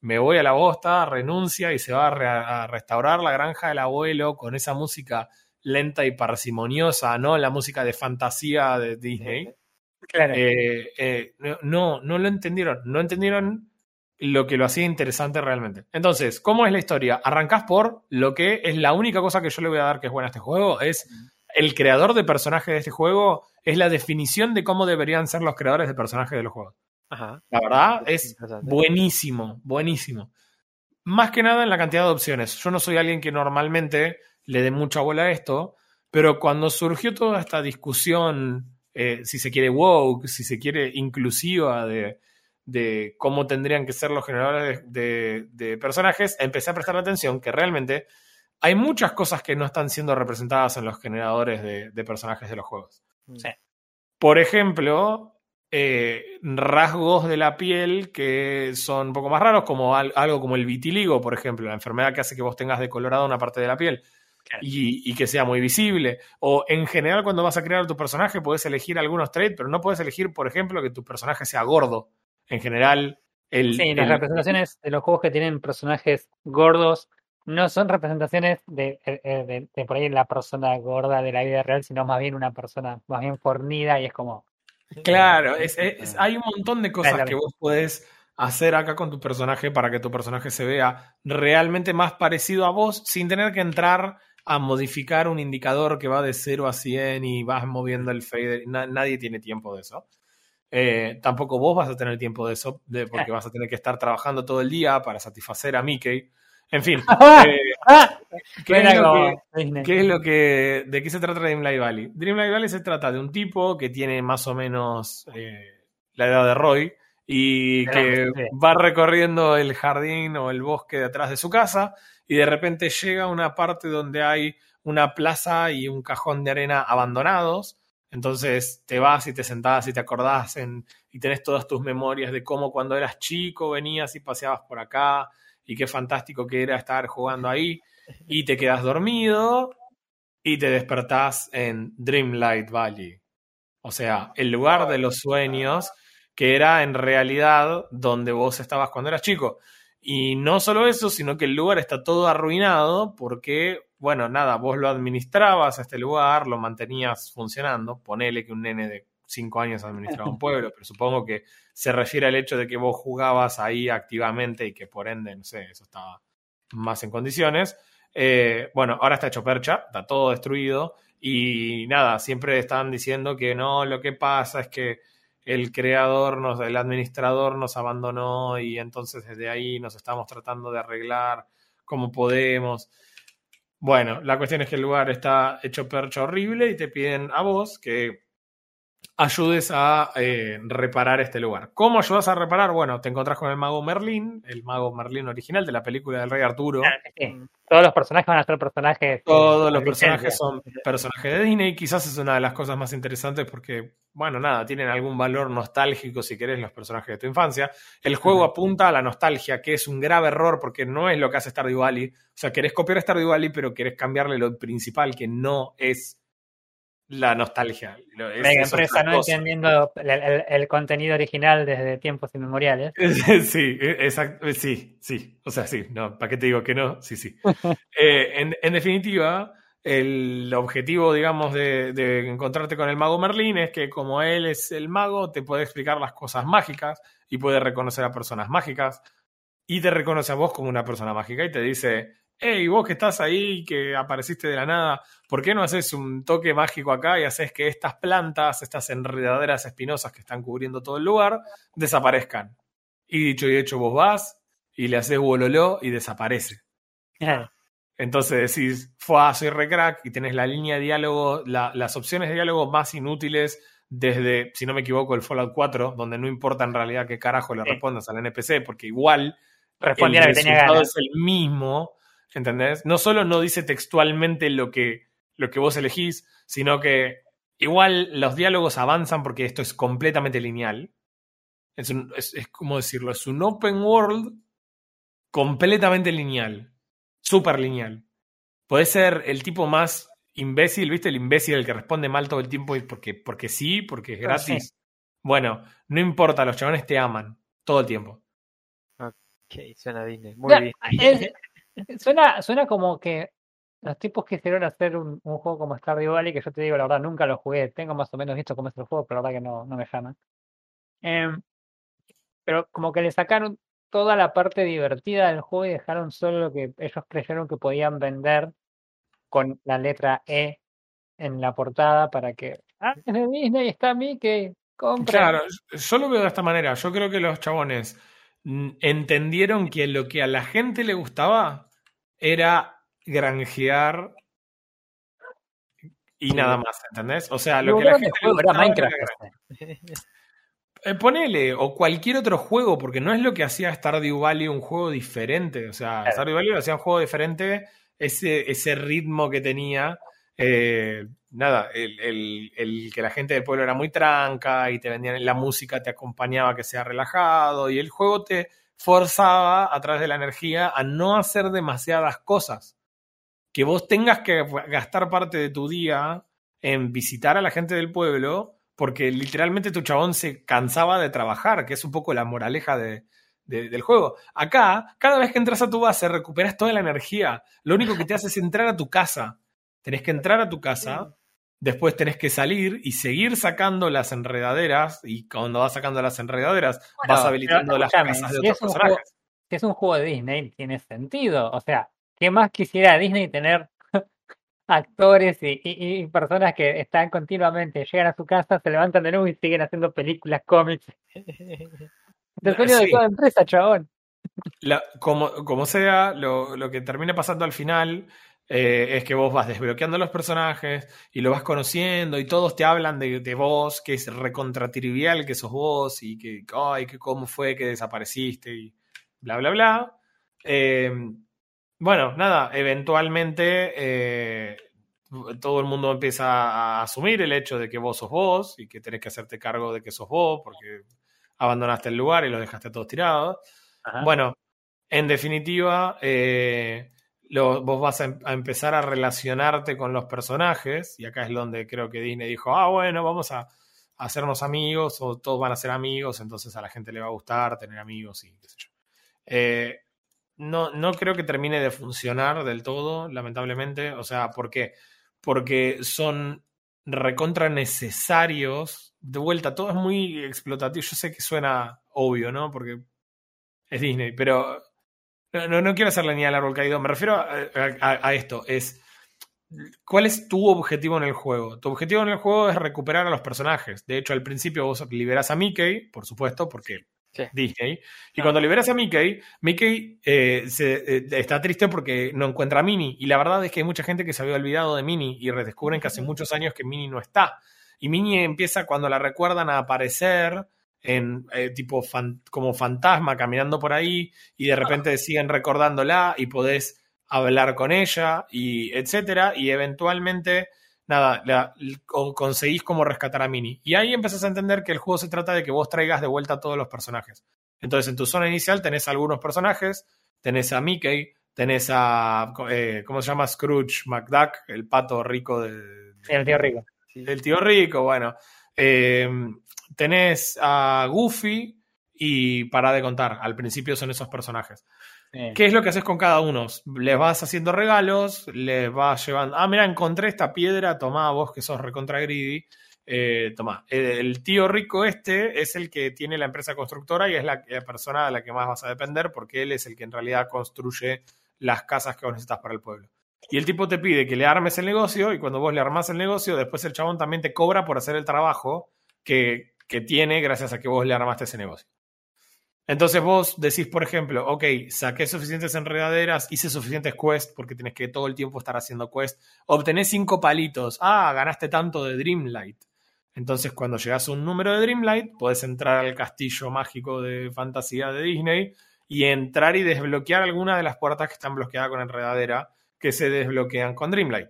Me voy a la bosta, renuncia y se va a, restaurar la granja del abuelo con esa música lenta y parsimoniosa, ¿no? La música de fantasía de Disney. Claro. Eh, eh, no, no lo entendieron, no entendieron lo que lo hacía interesante realmente. Entonces, ¿cómo es la historia? Arrancás por lo que es la única cosa que yo le voy a dar que es buena a este juego, es el creador de personajes de este juego es la definición de cómo deberían ser los creadores de personajes de los juegos. La verdad es buenísimo, buenísimo. Más que nada en la cantidad de opciones. Yo no soy alguien que normalmente le dé mucha bola a esto, pero cuando surgió toda esta discusión, eh, si se quiere woke, si se quiere inclusiva de, cómo tendrían que ser los generadores de, personajes, empecé a prestar atención que realmente hay muchas cosas que no están siendo representadas en los generadores de, personajes de los juegos. Mm. Por ejemplo, eh, rasgos de la piel que son un poco más raros, como algo como el vitiligo, por ejemplo, la enfermedad que hace que vos tengas decolorada una parte de la piel. Y, que sea muy visible. O en general, cuando vas a crear tu personaje, puedes elegir algunos traits, pero no puedes elegir, por ejemplo, que tu personaje sea gordo. En general, el. Sí, las representaciones de los juegos que tienen personajes gordos no son representaciones de, eh, eh, de, por ahí la persona gorda de la vida real, sino más bien una persona más bien fornida y es como... Claro, es, hay un montón de cosas que vos puedes hacer acá con tu personaje para que tu personaje se vea realmente más parecido a vos sin tener que entrar a modificar un indicador que va de 0 a 100 y vas moviendo el fader. nadie tiene tiempo de eso. Eh, tampoco vos vas a tener tiempo de eso, de, porque vas a tener que estar trabajando todo el día para satisfacer a Mickey. En fin. Eh, ¿qué, es lo que, ¿De qué se trata Dreamlight Valley? Dreamlight Valley se trata de un tipo que tiene más o menos eh, la edad de Roy y que va recorriendo el jardín o el bosque detrás de su casa y de repente llega a una parte donde hay una plaza y un cajón de arena abandonados. Entonces te vas y te sentás y te acordás y tenés todas tus memorias de cómo cuando eras chico venías y paseabas por acá y qué fantástico que era estar jugando ahí y te quedas dormido y te despertás en Dreamlight Valley. O sea, el lugar de los sueños que era en realidad donde vos estabas cuando eras chico. Y no solo eso, sino que el lugar está todo arruinado porque, bueno, nada, vos lo administrabas a este lugar, lo mantenías funcionando. Ponele que un nene de cinco años administraba un pueblo, pero supongo que se refiere al hecho de que vos jugabas ahí activamente y que por ende, no sé, eso estaba más en condiciones. Eh, bueno, ahora está hecho percha, está todo destruido y nada, siempre están diciendo que no, lo que pasa es que el creador, nos, el administrador nos abandonó y entonces desde ahí nos estamos tratando de arreglar como podemos. Bueno, la cuestión es que el lugar está hecho percha horrible y te piden a vos que ayudes a eh, reparar este lugar. ¿Cómo ayudas a reparar? Bueno, te encontrás con el mago Merlín, el mago Merlín original de la película del Rey Arturo. Todos los personajes van a ser personajes. Todos los personajes son personajes de Disney. Quizás es una de las cosas más interesantes porque, bueno, nada, tienen algún valor nostálgico si querés los personajes de tu infancia. El juego apunta a la nostalgia, que es un grave error porque no es lo que hace Stardew Valley. O sea, querés copiar Stardew Valley, pero querés cambiarle lo principal, que no es la nostalgia. Mega empresa no entendiendo el, contenido original desde tiempos inmemoriales. sí, e, exacto, eh, sí, sí. O sea, sí, no, ¿para qué te digo que no? Sí, sí. Eh, en, definitiva, el objetivo, digamos, de, de, encontrarte con el mago Merlín es que como él es el mago, te puede explicar las cosas mágicas y puede reconocer a personas mágicas y te reconoce a vos como una persona mágica y te dice, hey, vos que estás ahí, que apareciste de la nada, ¿por qué no haces un toque mágico acá y haces que estas plantas, estas enredaderas espinosas que están cubriendo todo el lugar, desaparezcan? Y dicho y hecho, vos vas y le haces bololó y desaparece. Entonces decís, fue soy recrack y tenés la línea de diálogo, las opciones de diálogo más inútiles desde, si no me equivoco, el Fallout 4, donde no importa en realidad qué carajo le respondas al NPC, porque igual Respondía el que tenía ganas. es el mismo, ¿entendés? No solo no dice textualmente lo que, lo que vos elegís, sino que igual los diálogos avanzan porque esto es completamente lineal. Es, un, es, es como decirlo, es un open world completamente lineal, súper lineal. Puede ser el tipo más imbécil, ¿viste? El imbécil el que responde mal todo el tiempo porque, porque sí, porque es gratis. Bueno, no importa, los chabones te aman todo el tiempo. Ok, suena Disney. Muy bien. Suena, suena como que los tipos quisieron hacer un, un, juego como Stardew Valley, que yo te digo, la verdad, nunca lo jugué. Tengo más o menos visto cómo es el juego, pero la verdad que no, no me llama. Eh, pero como que le sacaron toda la parte divertida del juego y dejaron solo lo que ellos creyeron que podían vender con la letra E en la portada para que, ah, es de Disney, está Mickey, compra. Claro, yo lo veo de esta manera. Yo creo que los chabones entendieron que lo que a la gente le gustaba era granjear y nada más, ¿entendés? O sea, lo, que la gente le era Minecraft. Eh, ponele, o cualquier otro juego, porque no es lo que hacía Stardew Valley un juego diferente. O sea, claro. Stardew Valley hacía un juego diferente, ese, ese ritmo que tenía. Eh, nada, el, el, el, que la gente del pueblo era muy tranca y te vendían la música, te acompañaba que sea relajado y el juego te forzaba a través de la energía a no hacer demasiadas cosas. Que vos tengas que gastar parte de tu día en visitar a la gente del pueblo porque literalmente tu chabón se cansaba de trabajar, que es un poco la moraleja de, de, del juego. Acá, cada vez que entras a tu base, recuperas toda la energía. Lo único que te hace es entrar a tu casa. Tenés que entrar a tu casa, después tenés que salir y seguir sacando las enredaderas, y cuando vas sacando las enredaderas, bueno, vas habilitando las casas de si otros personajes. Juego, si es un juego de Disney, tiene sentido. O sea, ¿qué más quisiera Disney tener actores y, y, y, personas que están continuamente, llegan a su casa, se levantan de nuevo y siguen haciendo películas, cómics. El sueño sí. de toda empresa, chabón. La, como, como sea, lo, lo, que termina pasando al final eh, es que vos vas desbloqueando los personajes y lo vas conociendo y todos te hablan de, de vos, que es recontratrivial que sos vos y que, ay, que cómo fue que desapareciste y bla, bla, bla. Eh, bueno, nada, eventualmente eh, todo el mundo empieza a asumir el hecho de que vos sos vos y que tenés que hacerte cargo de que sos vos porque abandonaste el lugar y lo dejaste todos tirados. Bueno, en definitiva, eh, vos vas a, em, a, empezar a relacionarte con los personajes y acá es donde creo que Disney dijo, ah, bueno, vamos a, a hacernos amigos o todos van a ser amigos, entonces a la gente le va a gustar tener amigos y qué sé yo. Eh, no, no creo que termine de funcionar del todo, lamentablemente. O sea, ¿por qué? Porque son recontra necesarios. De vuelta, todo es muy explotativo. Yo sé que suena obvio, ¿no? Porque es Disney, pero no, no quiero hacerle ni al árbol caído. Me refiero a, a, a, esto. Es. ¿Cuál es tu objetivo en el juego? Tu objetivo en el juego es recuperar a los personajes. De hecho, al principio vos liberas a Mickey, por supuesto, porque Sí. Disney. Y ah. cuando liberas a Mickey, Mickey eh, se, eh, está triste porque no encuentra a Minnie. Y la verdad es que hay mucha gente que se había olvidado de Minnie y redescubren que hace muchos años que Minnie no está. Y Minnie empieza cuando la recuerdan a aparecer en eh, tipo fan, como fantasma caminando por ahí y de repente siguen recordándola y podés hablar con ella y etcétera y eventualmente nada, la, conseguís como rescatar a Minnie. Y ahí empezás a entender que el juego se trata de que vos traigas de vuelta a todos los personajes. Entonces, en tu zona inicial tenés algunos personajes, tenés a Mickey, tenés a, eh, ¿cómo se llama? Scrooge McDuck, el pato rico de... El tío rico. El tío rico, bueno. Eh, tenés a Goofy y para de contar, al principio son esos personajes. Sí. ¿Qué es lo que haces con cada uno? Les vas haciendo regalos, les vas llevando. Ah, mira, encontré esta piedra, tomá vos que sos recontra greedy. Eh, tomá. El tío rico este es el que tiene la empresa constructora y es la, la, persona de la que más vas a depender porque él es el que en realidad construye las casas que vos necesitas para el pueblo. Y el tipo te pide que le armes el negocio y cuando vos le armás el negocio, después el chabón también te cobra por hacer el trabajo que, que tiene gracias a que vos le armaste ese negocio. Entonces vos decís, por ejemplo, ok, saqué suficientes enredaderas, hice suficientes quests porque tenés que todo el tiempo estar haciendo quests, obtenés cinco palitos, ah, ganaste tanto de Dreamlight. Entonces cuando llegas a un número de Dreamlight, puedes entrar al castillo mágico de fantasía de Disney y entrar y desbloquear alguna de las puertas que están bloqueadas con enredadera que se desbloquean con Dreamlight.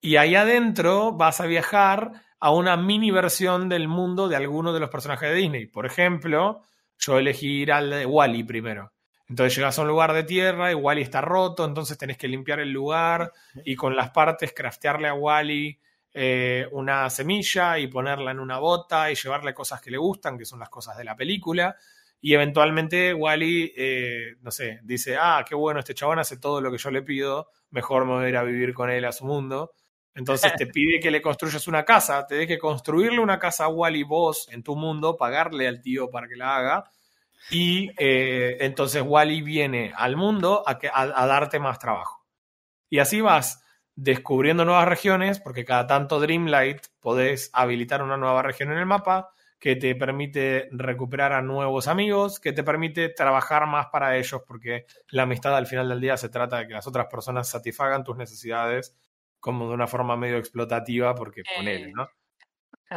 Y ahí adentro vas a viajar a una mini versión del mundo de alguno de los personajes de Disney. Por ejemplo, yo elegí ir al de Wally primero. Entonces llegas a un lugar de tierra y Wally está roto, entonces tenés que limpiar el lugar y con las partes craftearle a Wally eh, una semilla y ponerla en una bota y llevarle cosas que le gustan, que son las cosas de la película. Y eventualmente Wally, eh, no sé, dice, ah, qué bueno, este chabón hace todo lo que yo le pido, mejor me voy a ir a vivir con él a su mundo. Entonces te pide que le construyas una casa, te que construirle una casa a Wally vos en tu mundo, pagarle al tío para que la haga. Y eh, entonces Wally viene al mundo a, a darte más trabajo. Y así vas descubriendo nuevas regiones, porque cada tanto Dreamlight podés habilitar una nueva región en el mapa que te permite recuperar a nuevos amigos, que te permite trabajar más para ellos, porque la amistad al final del día se trata de que las otras personas satisfagan tus necesidades como de una forma medio explotativa, porque con él, Eh, ¿no?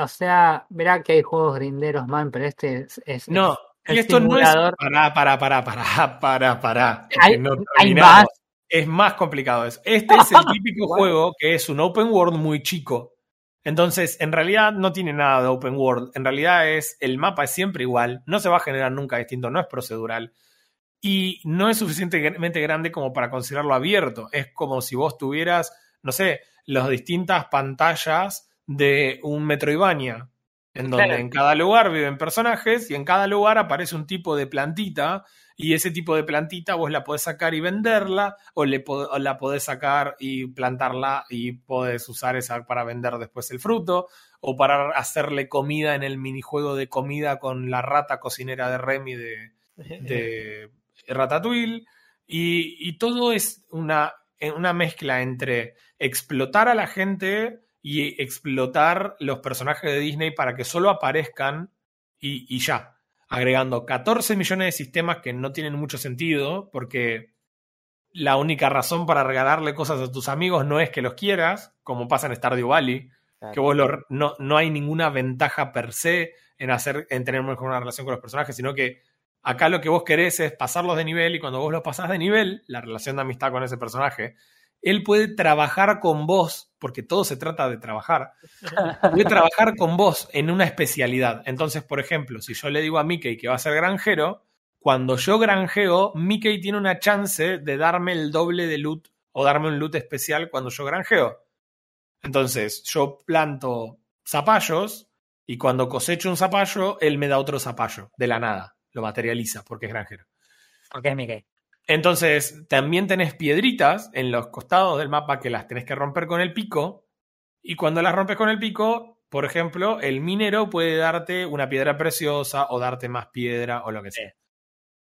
O sea, verá que hay juegos grinderos, man, pero este es. es- No, y esto no es. simulador- Pará, pará, pará, pará, pará, pará. Hay- no hay terminamos. más. Es más complicado eso. Este es el típico juego que es un open world muy chico. Entonces, en realidad no tiene nada de open world. En realidad es el mapa es siempre igual. No se va a generar nunca distinto. No es procedural. Y no es suficientemente grande como para considerarlo abierto. Es como si vos tuvieras, no sé, las distintas pantallas de un Metroidvania. En donde Claro. en cada lugar viven personajes y en cada lugar aparece un tipo de plantita y ese tipo de plantita vos la podés sacar y venderla o, le po- o la podés sacar y plantarla y podés usar esa para vender después el fruto o para hacerle comida en el minijuego de comida con la rata cocinera de Remy de, de Ratatouille y, y todo es una, una mezcla entre explotar a la gente y explotar los personajes de Disney para que solo aparezcan y, y ya, agregando 14 millones de sistemas que no tienen mucho sentido porque la única razón para regalarle cosas a tus amigos no es que los quieras, como pasa en Stardew Valley, que vos no, no hay ninguna ventaja per se en hacer en tener mejor una relación con los personajes, sino que acá lo que vos querés es pasarlos de nivel y cuando vos los pasás de nivel, la relación de amistad con ese personaje, él puede trabajar con vos, porque todo se trata de trabajar, puede trabajar con vos en una especialidad. Entonces, por ejemplo, si yo le digo a Mickey que va a ser granjero, cuando yo granjeo, Mickey tiene una chance de darme el doble de loot o darme un loot especial cuando yo granjeo. Entonces, yo planto zapallos y cuando cosecho un zapallo, él me da otro zapallo de la nada. Lo materializa porque es granjero. Porque es Mickey. Entonces, también tenés piedritas en los costados del mapa que las tenés que romper con el pico. Y cuando las rompes con el pico, por ejemplo, el minero puede darte una piedra preciosa o darte más piedra o lo que sea.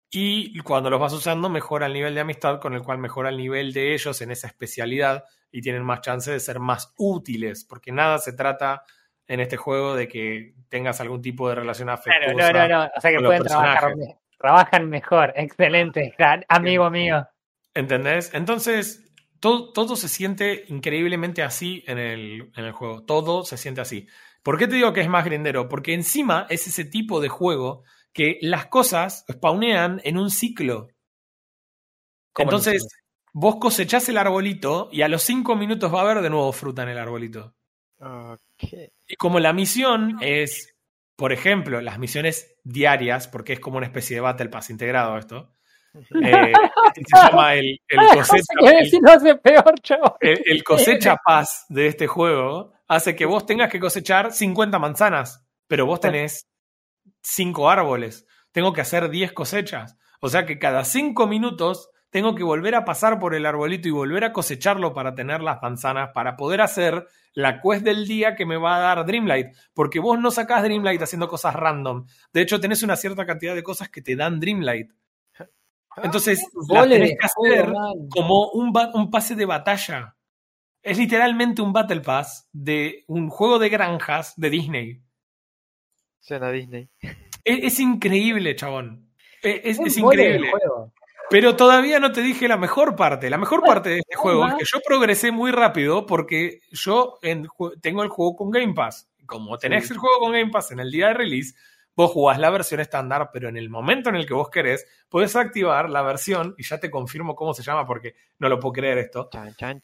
Y cuando los vas usando, mejora el nivel de amistad, con el cual mejora el nivel de ellos en esa especialidad y tienen más chance de ser más útiles, porque nada se trata en este juego de que tengas algún tipo de relación afectuosa. Claro, no, no, no. O sea que pueden trabajar, trabajan mejor. Excelente. gran amigo mío. ¿Entendés? Entonces, todo, todo se siente increíblemente así en el, en el juego. Todo se siente así. ¿Por qué te digo que es más grindero? Porque encima es ese tipo de juego que las cosas spawnean en un ciclo. ¿Cómo Entonces, no? vos cosechás el arbolito y a los cinco minutos va a haber de nuevo fruta en el arbolito. Ok. Y como la misión es, por ejemplo, las misiones diarias, porque es como una especie de Battle Pass integrado esto, eh, se llama el, el cosecha, ¿Qué el- peor, el, el cosecha paz de este juego hace que vos tengas que cosechar 50 manzanas, pero vos tenés 5 árboles. Tengo que hacer 10 cosechas. O sea que cada 5 minutos tengo que volver a pasar por el arbolito y volver a cosecharlo para tener las manzanas, para poder hacer la quest del día que me va a dar Dreamlight. Porque vos no sacás Dreamlight haciendo cosas random. De hecho, tenés una cierta cantidad de cosas que te dan Dreamlight. Entonces, la tenés que hacer como un, un pase de batalla. Es literalmente un Battle Pass de un juego de granjas de Disney. Suena Disney. Es, increíble, chabón. E, es, es, increíble. Pero todavía no te dije la mejor parte. La mejor parte de este juego es que yo progresé muy rápido porque yo tengo el juego con Game Pass. Como tenés el juego con Game Pass en el día de release, vos jugás la versión estándar, pero en el momento en el que vos querés, podés activar la versión, y ya te confirmo cómo se llama porque no lo puedo creer esto.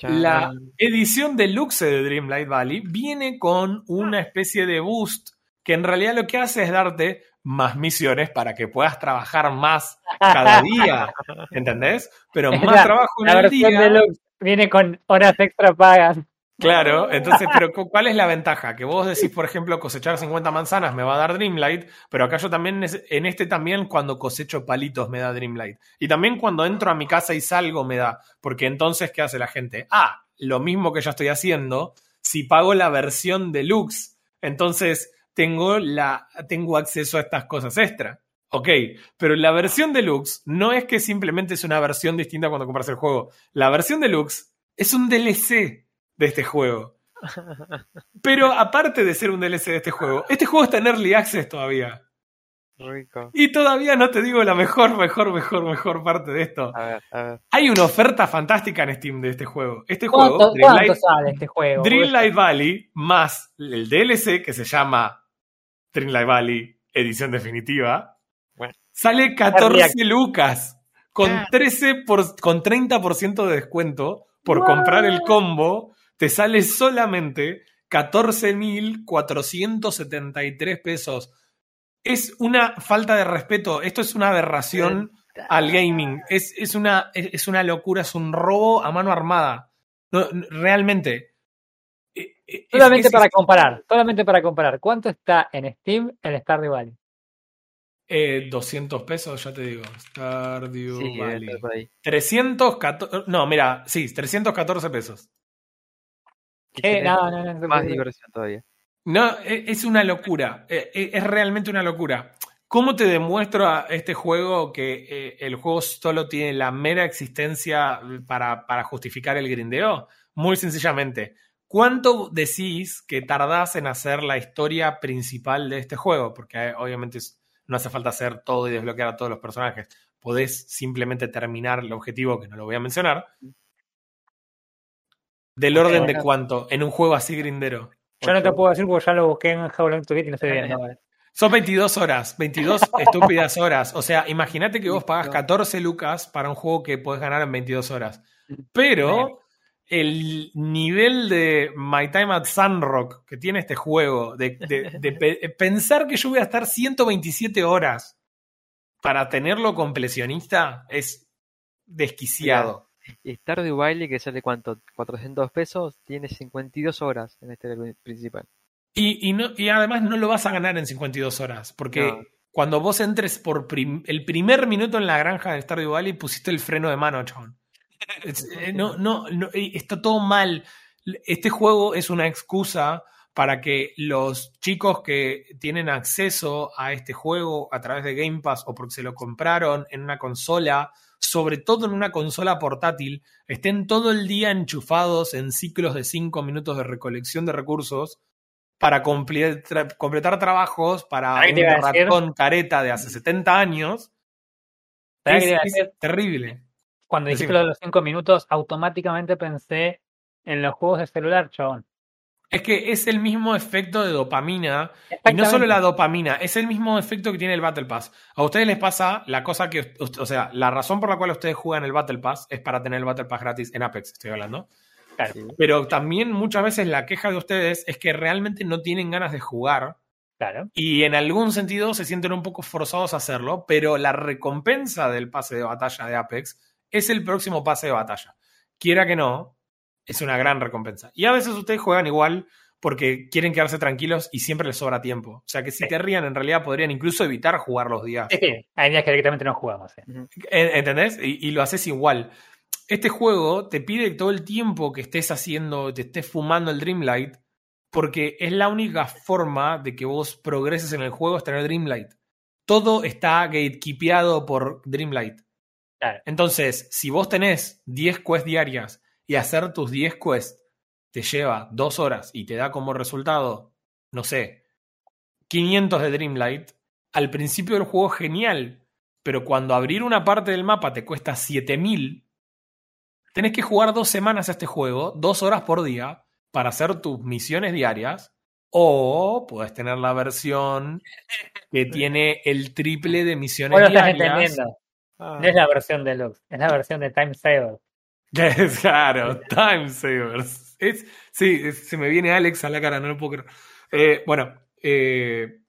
La edición deluxe de Dreamlight Valley viene con una especie de boost que en realidad lo que hace es darte más misiones para que puedas trabajar más cada día, ¿entendés? Pero más trabajo en el día. Deluxe viene con horas extra pagas. Claro, entonces, pero ¿cuál es la ventaja? Que vos decís, por ejemplo, cosechar 50 manzanas me va a dar Dreamlight, pero acá yo también, en este también cuando cosecho palitos me da Dreamlight. Y también cuando entro a mi casa y salgo me da, porque entonces, ¿qué hace la gente? Ah, lo mismo que ya estoy haciendo, si pago la versión deluxe, entonces tengo, la, tengo acceso a estas cosas extra. Ok, pero la versión deluxe no es que simplemente es una versión distinta cuando compras el juego. La versión deluxe es un DLC de este juego. Pero aparte de ser un DLC de este juego, este juego está en Early Access todavía. Rico. Y todavía no te digo la mejor, mejor, mejor, mejor parte de esto. Hay una oferta fantástica en Steam de este juego. Este juego, Dreamlight, sale este juego? Dreamlight Valley, más el DLC que se llama Dreamlight Valley Edición Definitiva, sale 14 lucas con 13 por, con 30% de descuento por comprar el combo te sale solamente 14.473 pesos. Es una falta de respeto. Esto es una aberración al gaming. Es, es, una, es una locura, es un robo a mano armada. realmente. Solamente para comparar, solamente para comparar. ¿Cuánto está en Steam el Stardew Valley? Eh, 200 pesos, ya te digo. Stardew Valley. 314. No, mira, sí, 314 pesos. No, no, no, más diversión todavía. No, e, es una locura. E, e, es realmente una locura. ¿Cómo te demuestro a este juego que eh, el juego solo tiene la mera existencia para, para justificar el grindeo? Muy sencillamente. ¿Cuánto decís que tardás en hacer la historia principal de este juego? Porque eh, obviamente no hace falta hacer todo y desbloquear a todos los personajes. Podés simplemente terminar el objetivo, que no lo voy a mencionar, ¿Del orden de cuánto? En un juego así grindero. Yo no te puedo decir porque ya lo busqué en How Long to y no sé bien. Son 22 horas, 22 estúpidas horas. O sea, imagínate que vos pagas 14 lucas para un juego que podés ganar en 22 horas. Pero el nivel de My Time at Sunrock que tiene este juego, de, pensar que yo voy a estar 127 horas para tenerlo completionista, es desquiciado. Y Stardew Valley, que sale cuánto, 400 pesos, tiene 52 horas en este principal. Y, y, no, y además no lo vas a ganar en 52 horas, porque cuando vos entres por el primer minuto en la granja de Stardew Valley, pusiste el freno de mano. Eh, no, no, no, está todo mal. Este juego es una excusa para que los chicos que tienen acceso a este juego a través de Game Pass o porque se lo compraron en una consola sobre todo en una consola portátil, estén todo el día enchufados en ciclos de 5 minutos de recolección de recursos para completar trabajos para un ratón careta de hace 70 años. Es, terrible. Cuando dijiste lo de los 5 minutos, automáticamente pensé en los juegos de celular, chabón. Es que es el mismo efecto de dopamina. Y no solo la dopamina, es el mismo efecto que tiene el Battle Pass. A ustedes les pasa la cosa que. O sea, la razón por la cual ustedes juegan el Battle Pass es para tener el Battle Pass gratis en Apex, estoy hablando. Pero también muchas veces la queja de ustedes es que realmente no tienen ganas de jugar. Claro. Y en algún sentido se sienten un poco forzados a hacerlo, pero la recompensa del pase de batalla de Apex es el próximo pase de batalla. Quiera que no, es una gran recompensa. Y a veces ustedes juegan igual porque quieren quedarse tranquilos y siempre les sobra tiempo. O sea que si te rían, en realidad podrían incluso evitar jugar los días. Sí, hay días que directamente no jugamos. ¿Entendés? Y, lo haces igual. Este juego te pide todo el tiempo que estés haciendo, te estés fumando el Dreamlight, porque es la única forma de que vos progreses en el juego es tener Dreamlight. Todo está gatekeepeado por Dreamlight. Entonces, si vos tenés 10 quests diarias y hacer tus 10 quests te lleva dos horas y te da como resultado, no sé, 500 de Dreamlight, al principio del juego genial, pero cuando abrir una parte del mapa te cuesta 7000, tenés que jugar dos semanas a este juego, dos horas por día, para hacer tus misiones diarias, o puedes tener la versión que tiene el triple de misiones bueno, diarias. Ah. No es la versión deluxe, es la versión de Time Saver. claro, Time Savers. Es, sí, se me viene Alex a la cara, no lo puedo creer. Eh, bueno, eh,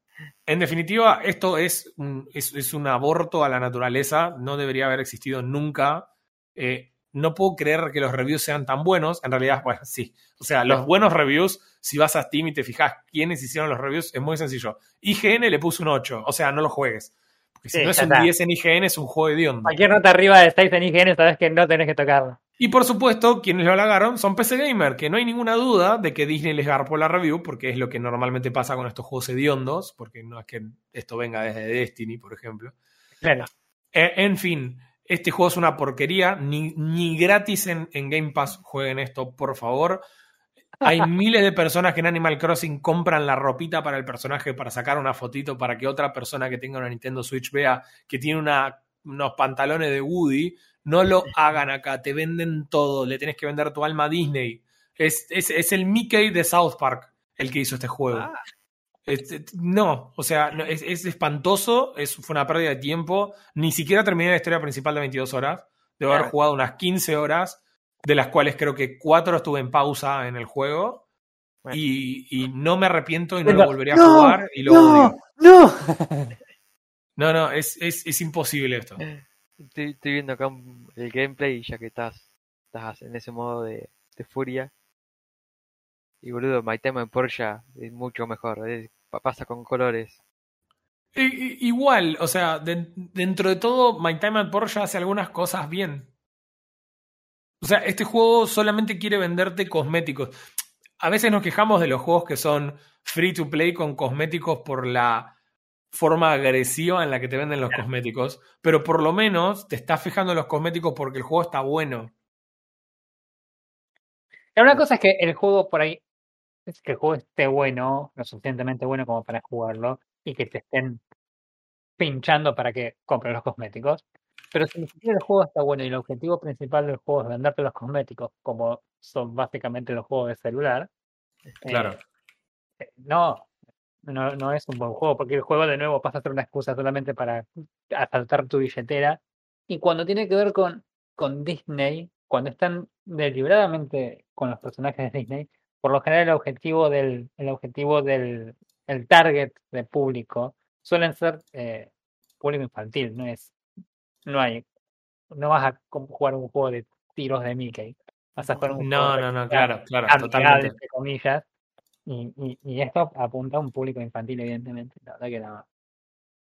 en definitiva, esto es un, es, un, aborto a la naturaleza, no debería haber existido nunca. Eh, no puedo creer que los reviews sean tan buenos. En realidad, bueno, sí. O sea, los buenos reviews, si vas a Steam y te fijas quiénes hicieron los reviews, es muy sencillo. IGN le puso un 8, o sea, no lo juegues si no es un 10 en IGN, es un juego de onda. Cualquier nota arriba de 6 en IGN, sabes que no tenés que tocarlo. Y por supuesto, quienes lo halagaron son PC Gamer, que no hay ninguna duda de que Disney les garpó la review, porque es lo que normalmente pasa con estos juegos hediondos, porque no es que esto venga desde Destiny, por ejemplo. Claro. Eh, en fin, este juego es una porquería, ni, ni gratis en, en Game Pass jueguen esto, por favor. Hay miles de personas que en Animal Crossing compran la ropita para el personaje para sacar una fotito para que otra persona que tenga una Nintendo Switch vea que tiene unos pantalones de Woody. No lo hagan acá, te venden todo, le tienes que vender tu alma a Disney. Es, es, el Mickey de South Park el que hizo este juego. Ah. no, o sea, es, es, espantoso, es, fue una pérdida de tiempo. Ni siquiera terminé la historia principal de 22 horas. Debo haber jugado unas 15 horas de las cuales creo que cuatro estuve en pausa en el juego. Y, no me arrepiento y no lo volvería a jugar y lo no, odio. No, no, no, es, es, es imposible esto. Estoy, viendo acá el gameplay ya que estás, estás en ese modo de, furia. Y boludo, My Time en Porsche es mucho mejor, pasa con colores. igual, o sea, dentro de todo, My Time at Porsche hace algunas cosas bien. O sea, este juego solamente quiere venderte cosméticos. A veces nos quejamos de los juegos que son free to play con cosméticos por la forma agresiva en la que te venden los cosméticos, pero por lo menos te estás fijando en los cosméticos porque el juego está bueno. Una cosa es que el juego por ahí, es que el juego esté bueno, lo suficientemente bueno como para jugarlo, y que te estén pinchando para que compres los cosméticos. Pero si el juego está bueno y el objetivo principal del juego es venderte los cosméticos, como son básicamente los juegos de celular, claro. Eh, no, no, no es un buen juego, porque el juego de nuevo pasa a ser una excusa solamente para asaltar tu billetera. Y cuando tiene que ver con, con Disney, cuando están deliberadamente con los personajes de Disney, por lo general el objetivo del, el objetivo del el target de público suelen ser eh, público infantil, no es no hay. No vas a jugar un juego de tiros de Mickey. Vas a jugar un no, juego no, no, claro, claro, totalmente. Entre comillas. Y, y, esto apunta a un público infantil, evidentemente. La verdad que nada.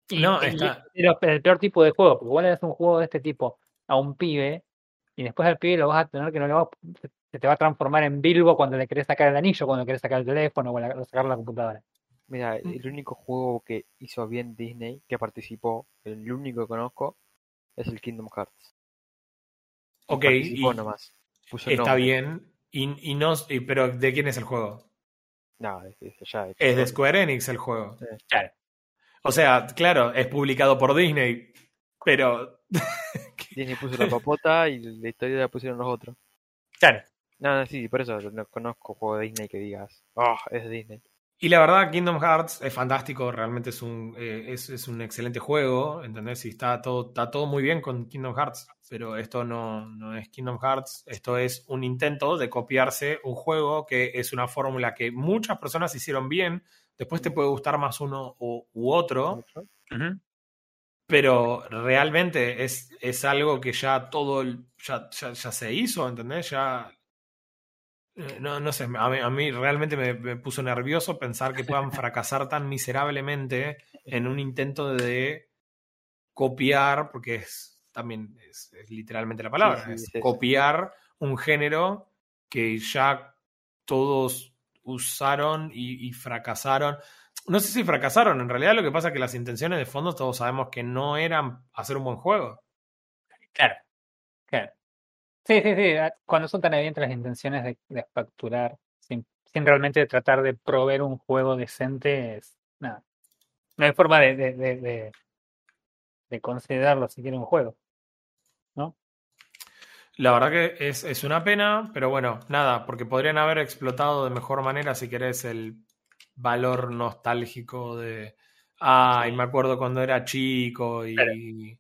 Y, no, está... el peor tipo de juego, porque igual es un juego de este tipo a un pibe, y después al pibe lo vas a tener que no le va, se te va a transformar en Bilbo cuando le querés sacar el anillo, cuando querés sacar el teléfono o sacar la computadora. Mira, el único juego que hizo bien Disney, que participó, el único que conozco, es el Kingdom Hearts. Ok, y está bien. Y, no, pero ¿de quién es el juego? No, es, es de Square Enix el juego. Claro. O sea, claro, es publicado por Disney, pero... Disney puso la papota y la historia la pusieron los otros. Claro. No, sí, por eso no conozco juego de Disney que digas, oh, es Disney. Y la verdad, Kingdom Hearts es fantástico, realmente es un, eh, es, un excelente juego, ¿entendés? Y está todo, está todo muy bien con Kingdom Hearts, pero esto no, no es Kingdom Hearts, esto es un intento de copiarse un juego que es una fórmula que muchas personas hicieron bien, después te puede gustar más uno u, otro, pero realmente es, es algo que ya todo, ya, ya, ya se hizo, ¿entendés? Ya no, no sé, a mí, realmente me, puso nervioso pensar que puedan fracasar tan miserablemente en un intento de copiar, porque es también es, literalmente la palabra, es copiar un género que ya todos usaron y, y, fracasaron. No sé si fracasaron, en realidad lo que pasa es que las intenciones de fondo todos sabemos que no eran hacer un buen juego. Claro, claro. Sí, sí, sí. Cuando son tan evidentes las intenciones de, de facturar sin, sin, realmente tratar de proveer un juego decente, es, nada. No hay forma de, de, de, de considerarlo siquiera un juego. ¿No? La verdad que es, es, una pena, pero bueno, nada, porque podrían haber explotado de mejor manera, si querés, el valor nostálgico de. Ah, y me acuerdo cuando era chico y.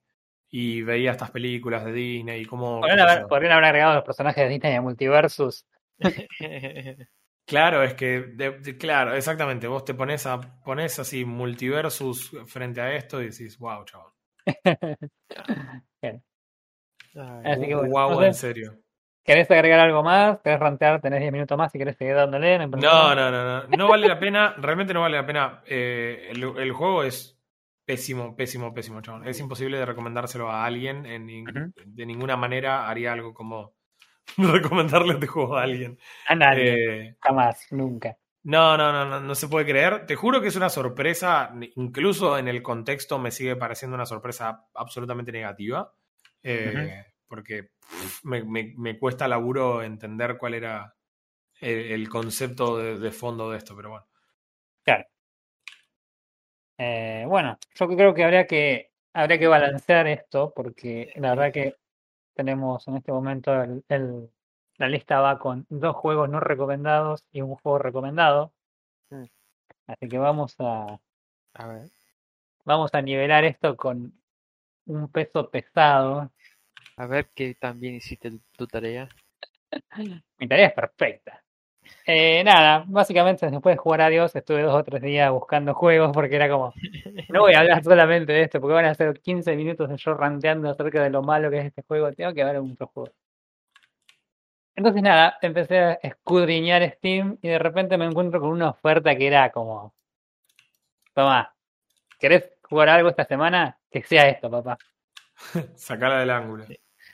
y veía estas películas de Disney y cómo. Podrían haber, podrían haber agregado los personajes de Disney a Multiversus. claro, es que, de, de, claro, exactamente. Vos te pones, a, pones así Multiversus frente a esto y decís, wow, chaval. Así que bueno, wow, en serio. ¿Querés agregar algo más? ¿Querés rantear? Tenés 10 minutos más si querés seguir dándole. No, no, no, no. No vale la pena, realmente no vale la pena. Eh, el, el, juego es pésimo, pésimo, pésimo, chabón. Es imposible de recomendárselo a alguien. En, uh -huh. De ninguna manera haría algo como recomendarle este juego a alguien. A nadie. Eh, Jamás, nunca. No, no, no, no, no se puede creer. Te juro que es una sorpresa, incluso en el contexto me sigue pareciendo una sorpresa absolutamente negativa, eh, uh -huh. porque pff, me, me, me, cuesta laburo entender cuál era el, el concepto de, de, fondo de esto, pero bueno. Claro. Eh, bueno, yo creo que habría que habría que balancear esto, porque la verdad que tenemos en este momento el, el la lista va con dos juegos no recomendados y un juego recomendado. Mm. Así que vamos a, a ver. Vamos a nivelar esto con un peso pesado. A ver que también hiciste tu tarea. Mi tarea es perfecta. Eh, nada, básicamente después de jugar a Dios estuve dos o tres días buscando juegos porque era como, no voy a hablar solamente de esto porque van a ser 15 minutos de yo ranteando acerca de lo malo que es este juego, tengo que ver un otro juego. Entonces nada, empecé a escudriñar Steam y de repente me encuentro con una oferta que era como, toma, ¿querés jugar algo esta semana? Que sea esto, papá. Sacala del ángulo.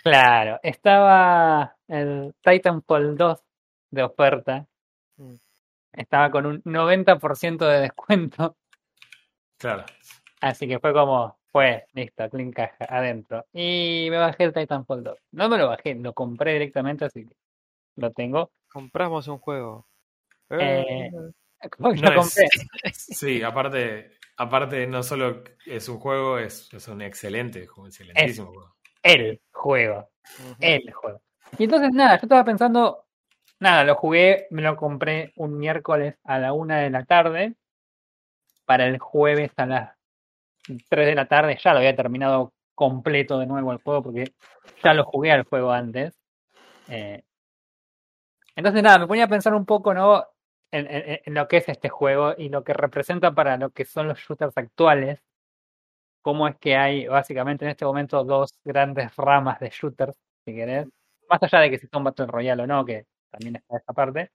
Claro, estaba el Titanfall 2 de oferta. Mm. Estaba con un 90% de descuento. Claro. Así que fue como, fue, listo, clean caja, adentro. Y me bajé el Titanfall 2. No me lo bajé, lo compré directamente, así que lo tengo. Compramos un juego. Eh, no lo compré. Es, sí, aparte, aparte no solo es un juego, es, es un excelente, excelentísimo es juego. El juego. Uh -huh. El juego. Y entonces nada, yo estaba pensando, nada, lo jugué, me lo compré un miércoles a la una de la tarde. Para el jueves a las 3 de la tarde ya lo había terminado completo de nuevo el juego porque ya lo jugué al juego antes. Eh, entonces, nada, me ponía a pensar un poco, ¿no? En, en, lo que es este juego y lo que representa para lo que son los shooters actuales. Cómo es que hay básicamente en este momento dos grandes ramas de shooters, si querés. Más allá de que si son Battle Royale o no, que también está esa parte.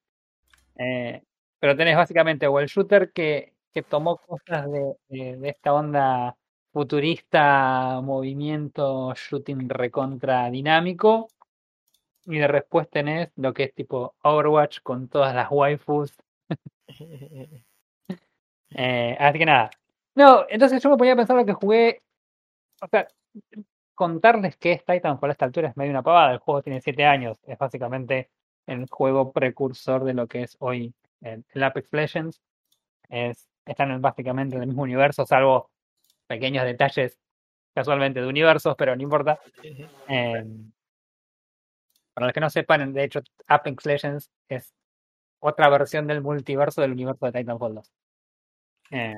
Eh, pero tenés básicamente o el shooter que, que tomó cosas de, de, de esta onda futurista, movimiento, shooting recontra dinámico, y de después tenés lo que es tipo Overwatch con todas las waifus. eh, así que nada. No, entonces yo me ponía a pensar lo que jugué. O sea, contarles que es Titanfall a esta altura es medio una pavada. El juego tiene 7 años. Es básicamente el juego precursor de lo que es hoy el, el Apex Legends. Es, están básicamente en el mismo universo, salvo pequeños detalles casualmente de universos, pero no importa. Eh, para los que no sepan, de hecho, Apex Legends es otra versión del multiverso del universo de Titanfall 2. Eh,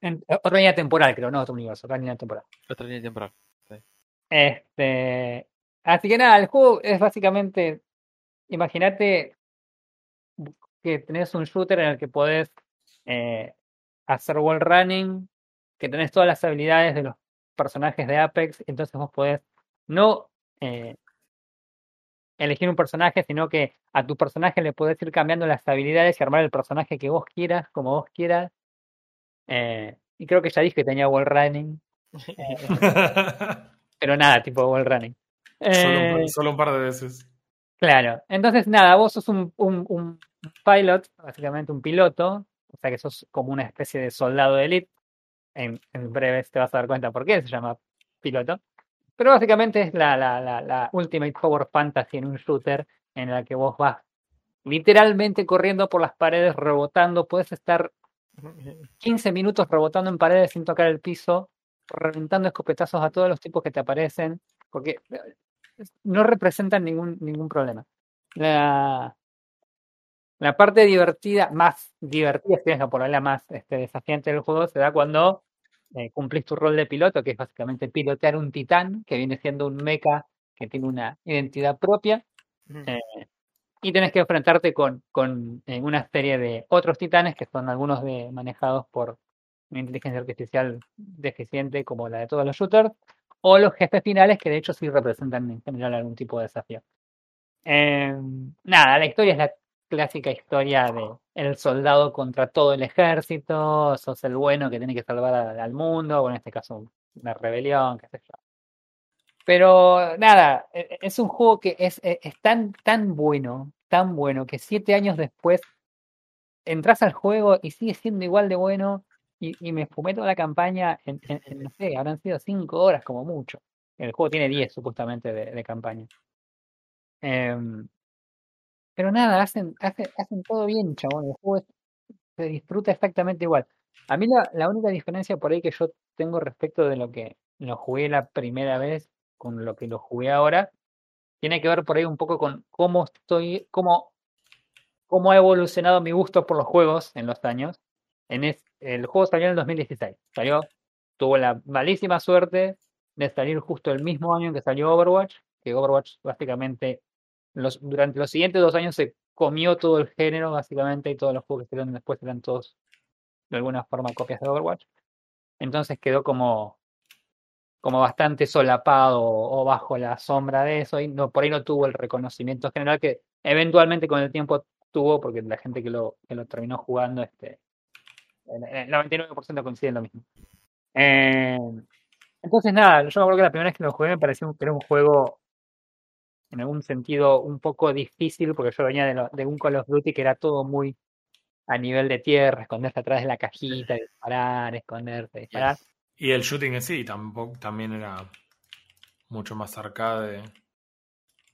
en, otra línea temporal, creo, no otro universo, otra línea temporal. Otra línea temporal. Sí. Este, así que nada, el juego es básicamente, imagínate que tenés un shooter en el que podés eh, hacer wall running, que tenés todas las habilidades de los personajes de Apex, entonces vos podés no eh, elegir un personaje, sino que a tu personaje le puedes ir cambiando las habilidades y armar el personaje que vos quieras, como vos quieras. Eh, y creo que ya dije que tenía wall running. Eh, pero nada, tipo wall running. Solo un, solo, un, par de veces. Claro. Entonces, nada, vos sos un, un, un pilot, básicamente un piloto, o sea que sos como una especie de soldado de elite. En, en breve te vas a dar cuenta por qué se llama piloto. Pero básicamente es la, la, la, la Ultimate Power Fantasy en un shooter en la que vos vas literalmente corriendo por las paredes, rebotando. Puedes estar 15 minutos rebotando en paredes sin tocar el piso, reventando escopetazos a todos los tipos que te aparecen, porque eh, no representan ningún, ningún problema. La, la parte divertida, más divertida, si es la por la más este, desafiante del juego, se da cuando eh, cumplís tu rol de piloto, que es básicamente pilotear un titán, que viene siendo un mecha que tiene una identidad propia. Eh, y tenés que enfrentarte con, con eh, una serie de otros titanes, que son algunos de, manejados por una inteligencia artificial deficiente, como la de todos los shooters, o los jefes finales, que de hecho sí representan en general algún tipo de desafío. nada, la historia es la clásica historia de el soldado contra todo el ejército, sos el bueno que tiene que salvar al mundo, o en este caso una rebelión, qué sé yo. Pero nada, e, e, es un juego que es, e, es, tan, tan bueno, tan bueno, que siete años después entras al juego y sigue siendo igual de bueno. Y, y me fumé toda la campaña en, en, no sé, habrán sido cinco horas como mucho. El juego tiene diez supuestamente de, de campaña. Eh, pero nada, hacen, hacen, hacen todo bien, chabón. El juego se disfruta exactamente igual. A mí la, la única diferencia por ahí que yo tengo respecto de lo que lo jugué la primera vez con lo que lo jugué ahora, tiene que ver por ahí un poco con cómo estoy, cómo, cómo ha evolucionado mi gusto por los juegos en los años. En el juego salió en el 2016. Salió, tuvo la malísima suerte de salir justo el mismo año en que salió Overwatch, que Overwatch básicamente los, durante los siguientes dos años se comió todo el género, básicamente, y todos los juegos que salieron después eran todos de alguna forma copias de Overwatch. Entonces quedó como, como bastante solapado o, bajo la sombra de eso, y no, por ahí no tuvo el reconocimiento general que eventualmente con el tiempo tuvo, porque la gente que lo, que lo terminó jugando, este, el 99% coincide en lo mismo. Eh, entonces, nada, yo me acuerdo que la primera vez que lo jugué me pareció que era un juego en algún sentido un poco difícil, porque yo venía de, lo, de un Call of Duty que era todo muy a nivel de tierra, esconderse atrás de la cajita, disparar, esconderse, disparar. Y el shooting en sí tampoco, también era mucho más arcade.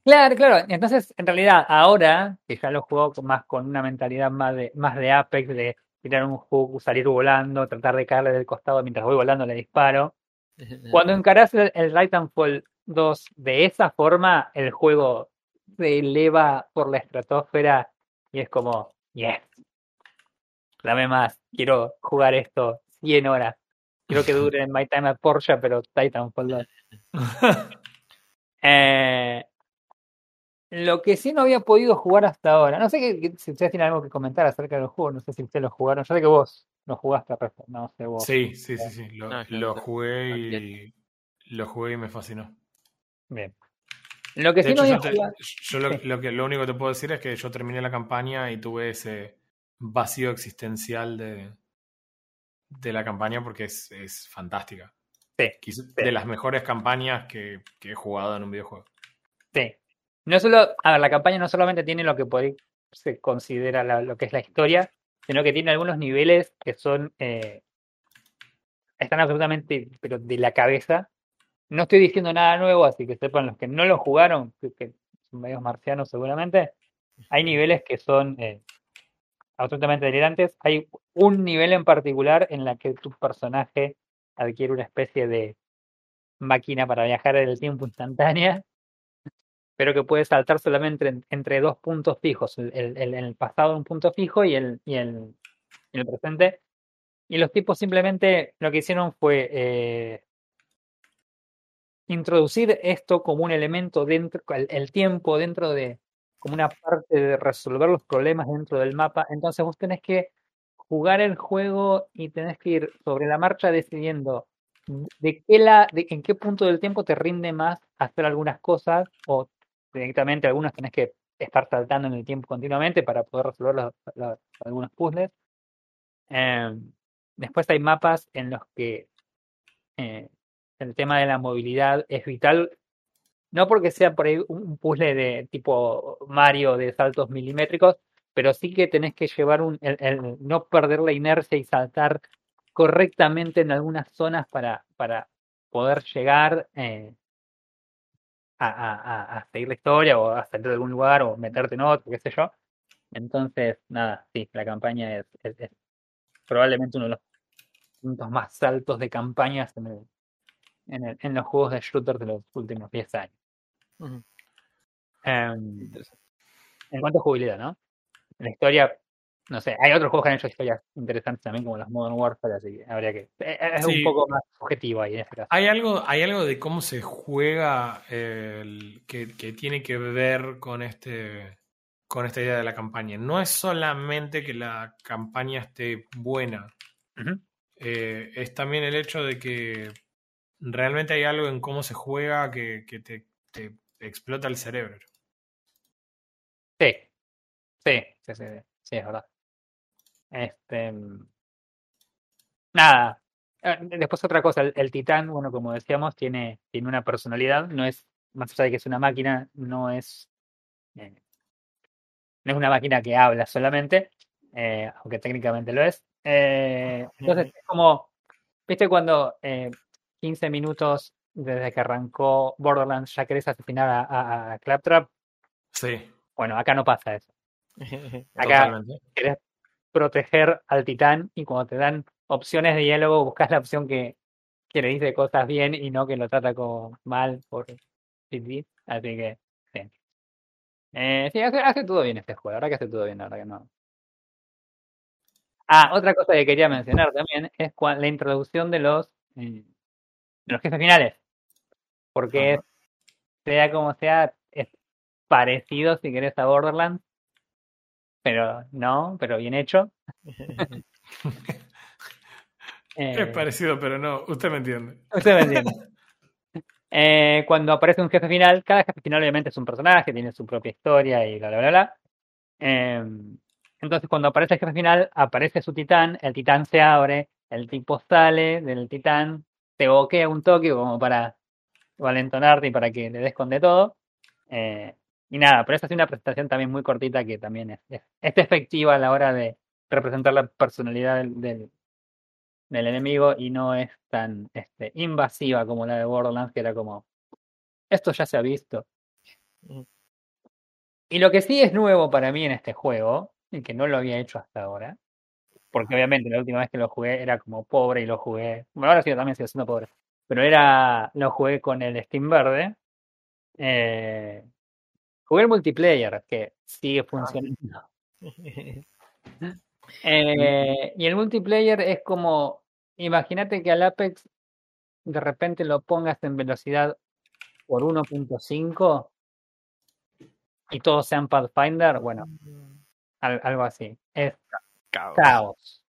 Claro, claro. Entonces, en realidad, ahora que ya lo juego más con una mentalidad más de, más de Apex, de tirar un hook, salir volando, tratar de caerle del costado mientras voy volando, le disparo. Cuando encarás el, el Titanfall Dos, de esa forma el juego se eleva por la estratosfera y es como, yes, dame más, quiero jugar esto 100 horas. Quiero que dure My Time at Porsche, pero Titanfall 2. eh, lo que sí no había podido jugar hasta ahora, no sé que, si ustedes tienen algo que comentar acerca del juego, no sé si ustedes lo jugaron, yo sé que vos lo jugaste, no sé vos. Sí, sí, sí, sí, lo, lo jugué y lo jugué y me fascinó. Bien. Lo que sí hecho, no yo, te, yo lo, lo, que, lo único que te puedo decir es que yo terminé la campaña y tuve ese vacío existencial de, de la campaña porque es, es fantástica. Sí. De las mejores campañas que, que, he jugado en un videojuego. Sí. No solo, a ver, la campaña no solamente tiene lo que ahí se considera la, lo que es la historia, sino que tiene algunos niveles que son eh, están absolutamente pero de la cabeza no estoy diciendo nada nuevo, así que sepan los que no lo jugaron, que, que son medios marcianos seguramente, hay niveles que son eh, absolutamente delirantes. Hay un nivel en particular en la que tu personaje adquiere una especie de máquina para viajar en el tiempo instantánea, pero que puede saltar solamente en, entre dos puntos fijos, el, pasado un punto fijo y el, y el, presente. Y los tipos simplemente lo que hicieron fue eh, introducir esto como un elemento dentro, el, tiempo dentro de, como una parte de resolver los problemas dentro del mapa. Entonces vos tenés que jugar el juego y tenés que ir sobre la marcha decidiendo de qué la, de, en qué punto del tiempo te rinde más hacer algunas cosas o directamente algunas tenés que estar saltando en el tiempo continuamente para poder resolver algunos puzzles. Eh, después hay mapas en los que eh, el tema de la movilidad es vital, no porque sea por ahí un puzzle de tipo Mario de saltos milimétricos, pero sí que tenés que llevar un, no perder la inercia y saltar correctamente en algunas zonas para, para poder llegar eh, a, a, a, seguir la historia o a salir de algún lugar o meterte en otro, qué sé yo. Entonces, nada, sí, la campaña es, es, probablemente uno de los puntos más altos de campañas en, el, en, el, en los juegos de shooter de los últimos 10 años. Em, en cuanto a jubilidad, ¿no? La historia no sé, hay otros juegos que han hecho historias interesantes también, como los Modern Warfare, así que habría que. Eh, es un poco más objetivo ahí en este caso. Hay algo, hay algo de cómo se juega el, que, tiene que ver con este con esta idea de la campaña. No es solamente que la campaña esté buena, eh, es también el hecho de que realmente hay algo en cómo se juega que, que te, te explota el cerebro. Sí, sí, sí, sí, sí, es verdad. Este, nada. Eh, después otra cosa, el, titán, bueno, como decíamos, tiene, tiene una personalidad, no es, más allá de que es una máquina, no es, eh, no es una máquina que habla solamente, eh, aunque técnicamente lo es. entonces, es como, viste cuando 15 minutos desde que arrancó Borderlands ya querés asesinar a, a, Claptrap? Sí. Bueno, acá no pasa eso. Acá querés proteger al titán y cuando te dan opciones de diálogo buscas la opción que, que le dice cosas bien y no que lo trata como mal por Así que, sí. Eh, sí, hace, hace, todo bien este juego, la verdad que hace todo bien, verdad que no. Ah, otra cosa que quería mencionar también es la introducción de los, eh, de los jefes finales. Porque sea como sea, es parecido, si querés, a Borderlands, pero no, pero bien hecho. es eh, parecido, pero no, usted me entiende. Usted me entiende. Eh, cuando aparece un jefe final, cada jefe final obviamente es un personaje, tiene su propia historia y bla, bla, bla, bla. Em, entonces cuando aparece el jefe final, aparece su titán, el titán se abre, el tipo sale del titán, te boquea un toque como para valentonarte y para que le des con de todo. Eh, y nada, pero esta es una presentación también muy cortita que también es, es, efectiva a la hora de representar la personalidad del, del, enemigo y no es tan este, invasiva como la de Borderlands, que era como, esto ya se ha visto. Y lo que sí es nuevo para mí en este juego, y que no lo había hecho hasta ahora, porque obviamente la última vez que lo jugué era como pobre y lo jugué, bueno, ahora sí también sigo siendo pobre, pero era, lo jugué con el Steam verde, eh, Jugué el multiplayer, que sigue ah, funcionando. Eh, y el multiplayer es como, imagínate que al Apex de repente lo pongas en velocidad por 1.5 y todos sean Pathfinder, bueno, algo así. Es caos.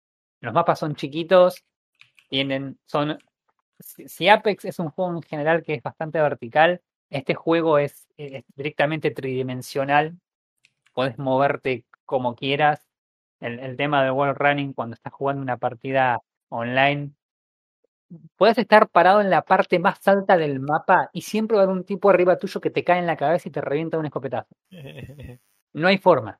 Los mapas son chiquitos, tienen, son, si Apex es un juego en general que es bastante vertical, este juego es, directamente tridimensional, puedes moverte como quieras. El, tema del wall running cuando estás jugando una partida online, puedes estar parado en la parte más alta del mapa y siempre va a haber un tipo arriba tuyo que te cae en la cabeza y te revienta un escopetazo. No hay forma.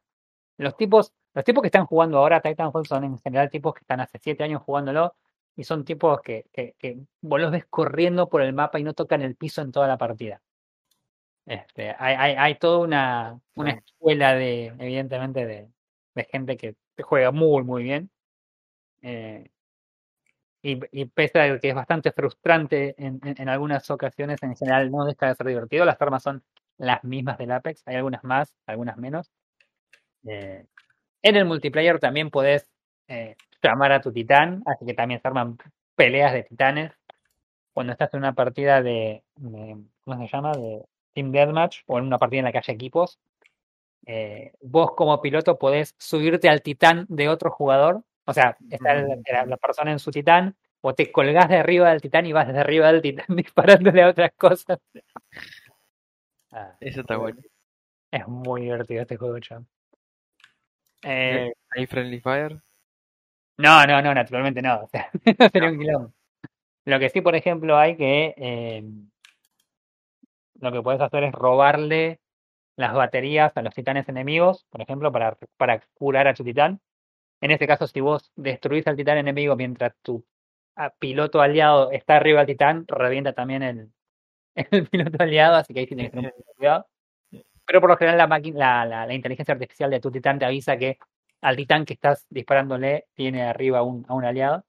Los tipos, los tipos que están jugando ahora Titanfall son en general tipos que están hace siete años jugándolo y son tipos que, que, que vos los ves corriendo por el mapa y no tocan el piso en toda la partida. Este, hay, hay, hay toda una, una escuela de, evidentemente, de, de gente que juega muy, muy bien. Eh, y, y, pese a que es bastante frustrante en, en, algunas ocasiones, en general no deja de ser divertido. Las armas son las mismas del Apex, hay algunas más, algunas menos. Eh, en el multiplayer también podés eh, llamar a tu titán, así que también se arman peleas de titanes. Cuando estás en una partida de, de ¿cómo se llama? De Team Deathmatch o en una partida en la que haya equipos, eh, vos como piloto podés subirte al titán de otro jugador. O sea, está la, persona en su titán, o te colgás de arriba del titán y vas desde arriba del titán disparándole a otras cosas. Ah, Eso está bueno. Es muy divertido este juego, chaval. Eh, ¿Hay Friendly Fire? No, no, no, naturalmente no. O sea, no sería un quilombo. Lo que sí, por ejemplo, hay que eh, lo que puedes hacer es robarle las baterías a los titanes enemigos, por ejemplo, para, para curar a tu titán. En este caso, si vos destruís al titán enemigo mientras tu piloto aliado está arriba del titán, revienta también el, el piloto aliado, así que ahí tiene que tener cuidado. Pero por lo general la, máquina, la, la, inteligencia artificial de tu titán te avisa que al titán que estás disparándole tiene arriba un, a un aliado.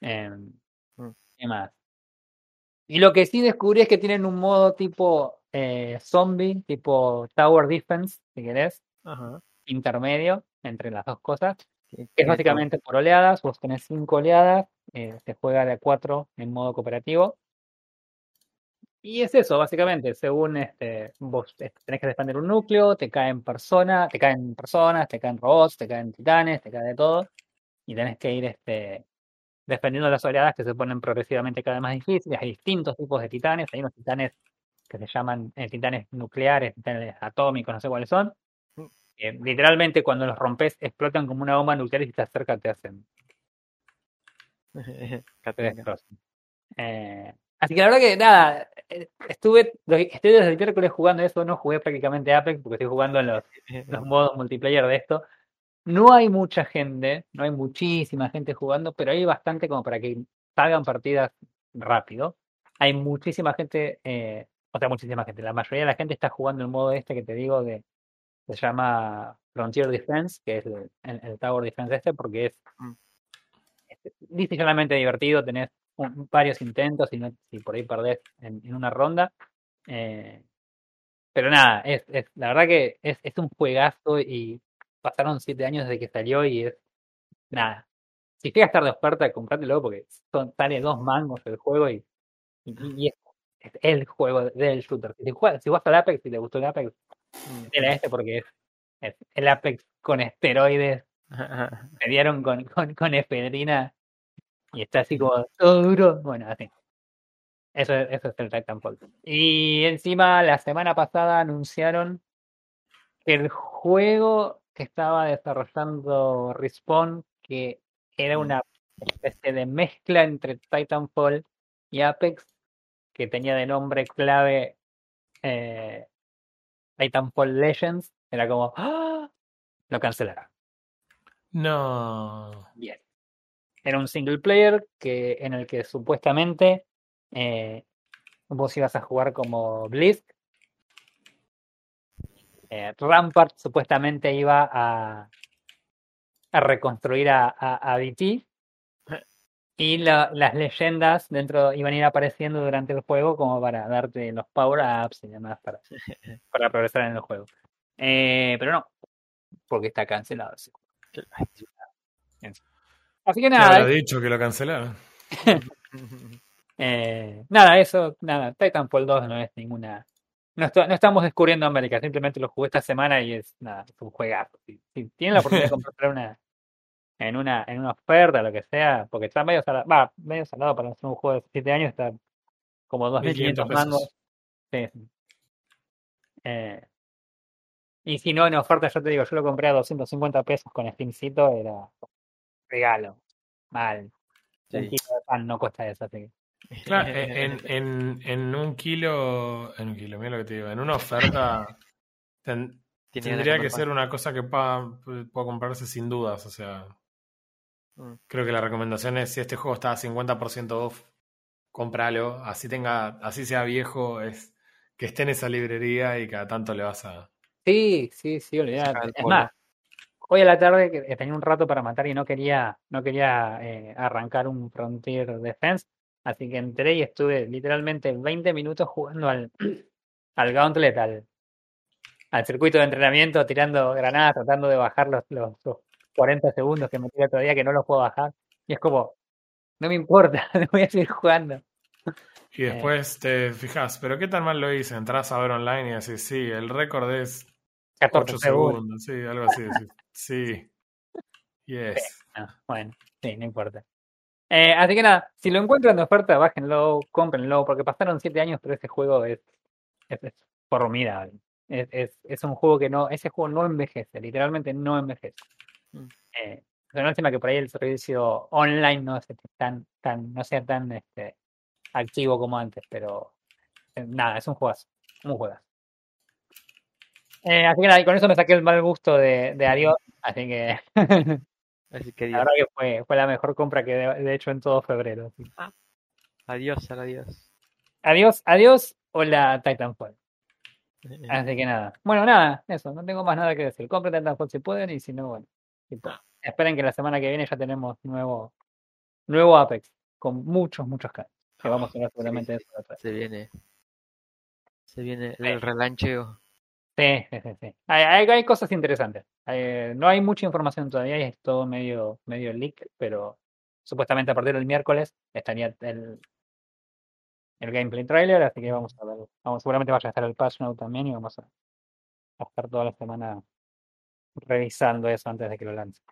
Eh, ¿Qué más? Y lo que sí descubrí es que tienen un modo tipo eh, zombie, tipo Tower Defense, si querés, intermedio entre las dos cosas, que es básicamente por oleadas, vos tenés cinco oleadas, eh, se juega de a cuatro en modo cooperativo. Y es eso, básicamente, según este, vos tenés que defender un núcleo, te caen personas, te caen personas, te caen robots, te caen titanes, te cae de todo, y tenés que ir este, defendiendo las oleadas que se ponen progresivamente cada vez más difíciles. Hay distintos tipos de titanes, hay unos titanes que se llaman eh, titanes nucleares, titanes atómicos, no sé cuáles son. Literalmente cuando los rompes explotan como una bomba nuclear y si estás cerca te hacen. eh, así que la verdad que nada, eh, estuve, estoy desde el miércoles jugando eso, no jugué prácticamente Apex porque estoy jugando en los, los modos multiplayer de esto. No hay mucha gente, no hay muchísima gente jugando, pero hay bastante como para que salgan partidas rápido. Hay muchísima gente, eh, o sea, muchísima gente. La mayoría de la gente está jugando el modo este que te digo de se llama Frontier Defense, que es el, Tower Defense este, porque es, mm. es divertido, tenés varios intentos y, no, por ahí perdés en, una ronda. Eh, pero nada, es, es, la verdad que es, es un juegazo y pasaron siete años desde que salió y es nada. Si llega a estar de oferta, comprátelo porque son, sale dos mangos el juego y, y, es, el juego del shooter. Si, juegas, si al Apex, si te gustó el Apex, era este porque es, el Apex con esteroides. Me dieron con, con, con efedrina y está así como todo duro. Bueno, así. Eso, eso es el Titanfall. Y encima, la semana pasada anunciaron el juego que estaba desarrollando Respawn, que era una especie de mezcla entre Titanfall y Apex, que tenía de nombre clave eh, Titanfall Legends. Era como, ¡Ah! lo cancelaron. No. Bien. Era un single player que, en el que supuestamente eh, vos ibas a jugar como Blizz eh, Rampart supuestamente iba a, a reconstruir a, a, BT y las leyendas dentro iban a ir apareciendo durante el juego como para darte los power-ups y demás para, para progresar en el juego. Eh, pero no, porque está cancelado. Así que nada. Ya lo he dicho que lo cancelaron. eh, nada, eso, nada. Titanfall 2 no es ninguna no, estamos descubriendo América, simplemente lo jugué esta semana y es nada, es un juegazo. Si, tienen la oportunidad de comprar una en una en una oferta, lo que sea, porque está medio salado, va, medio salado para hacer un juego de 7 años, está como 2.500 mangos. Sí. Eh, y si no, en oferta, yo te digo, yo lo compré a 250 pesos con Steamcito, era regalo. Mal. El kilo de pan no cuesta eso, así que. Claro, en, en, en, un kilo, en un kilo, mira lo que te digo, en una oferta tendría que ser una cosa que pueda, comprarse sin dudas, o sea, mm. creo que la recomendación es si este juego está a 50% off, cómpralo, así tenga, así sea viejo, es que esté en esa librería y cada tanto le vas a... Sí, sí, sí, olvidate. Es más, hoy a la tarde que tenía un rato para matar y no quería, no quería eh, arrancar un Frontier Defense Así que entré y estuve literalmente 20 minutos jugando al, al Gauntlet, al, al circuito de entrenamiento, tirando granadas, tratando de bajar los, los, 40 segundos que me tira todavía que no los puedo bajar. Y es como, no me importa, voy a seguir jugando. Y eh. después te fijas, pero qué tan mal lo hice, entras a ver online y decís, sí, el récord es 14 segundos. sí, algo así, sí. Yes. Bueno, sí, no importa. Eh, así que nada, si lo encuentran de oferta, bájenlo, cómprenlo, porque pasaron 7 años, pero ese juego es, es, es formidable. Es, es, es, un juego que no, ese juego no envejece, literalmente no envejece. Mm. Eh, no encima que por ahí el servicio online no, tan, tan, no sea tan este, activo como antes, pero eh, nada, es un juegazo, un juegazo. Eh, así que nada, y con eso me saqué el mal gusto de, de adiós, así que Así que La verdad que fue, fue la mejor compra que de, de hecho en todo febrero. así. adiós, adiós. Adiós, adiós, hola Titanfall. Así que nada. Bueno, nada, eso, no tengo más nada que decir. Compren Titanfall si pueden y si no, bueno. tipo, esperen que la semana que viene ya tenemos nuevo, nuevo Apex con muchos, muchos cambios. Que vamos a hablar seguramente de eso. Se viene. Se viene Sí. el relancheo. Sí, sí, sí. Hay, hay, cosas interesantes. No hay mucha información todavía y es todo medio, medio leak, pero supuestamente a partir del miércoles estaría el, el gameplay trailer, así que vamos a ver. Vamos, seguramente vaya a estar el patch note también y vamos a, a estar toda la semana revisando eso antes de que lo lance.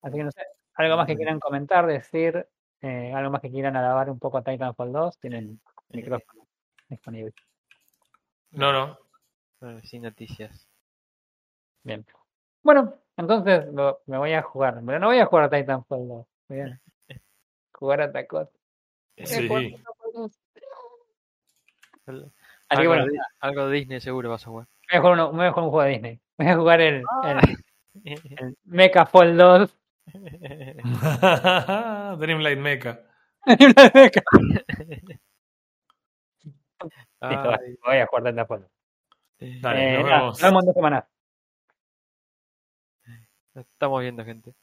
Así que no sé, algo más que quieran comentar, decir, eh, algo más que quieran alabar un poco a Titanfall 2, tienen el micrófono disponible. No, no. Bueno, sin noticias. Bien. Bueno, entonces lo- me voy a jugar. Pero no voy a jugar a Titanfall 2. Voy a jugar a Tacot. Sí. Así algo, bueno, de, voy algo de Disney seguro vas a jugar. a jugar, uno- voy a jugar un juego de Disney. Voy a jugar el, el, el Mecha Fall 2. Dreamlight Mecha. Listo, Ay, voy a jugar Titanfall 2. Dale, Eh, nos nada, vemos. nos vemos en dos semanas. nos estamos viendo, gente.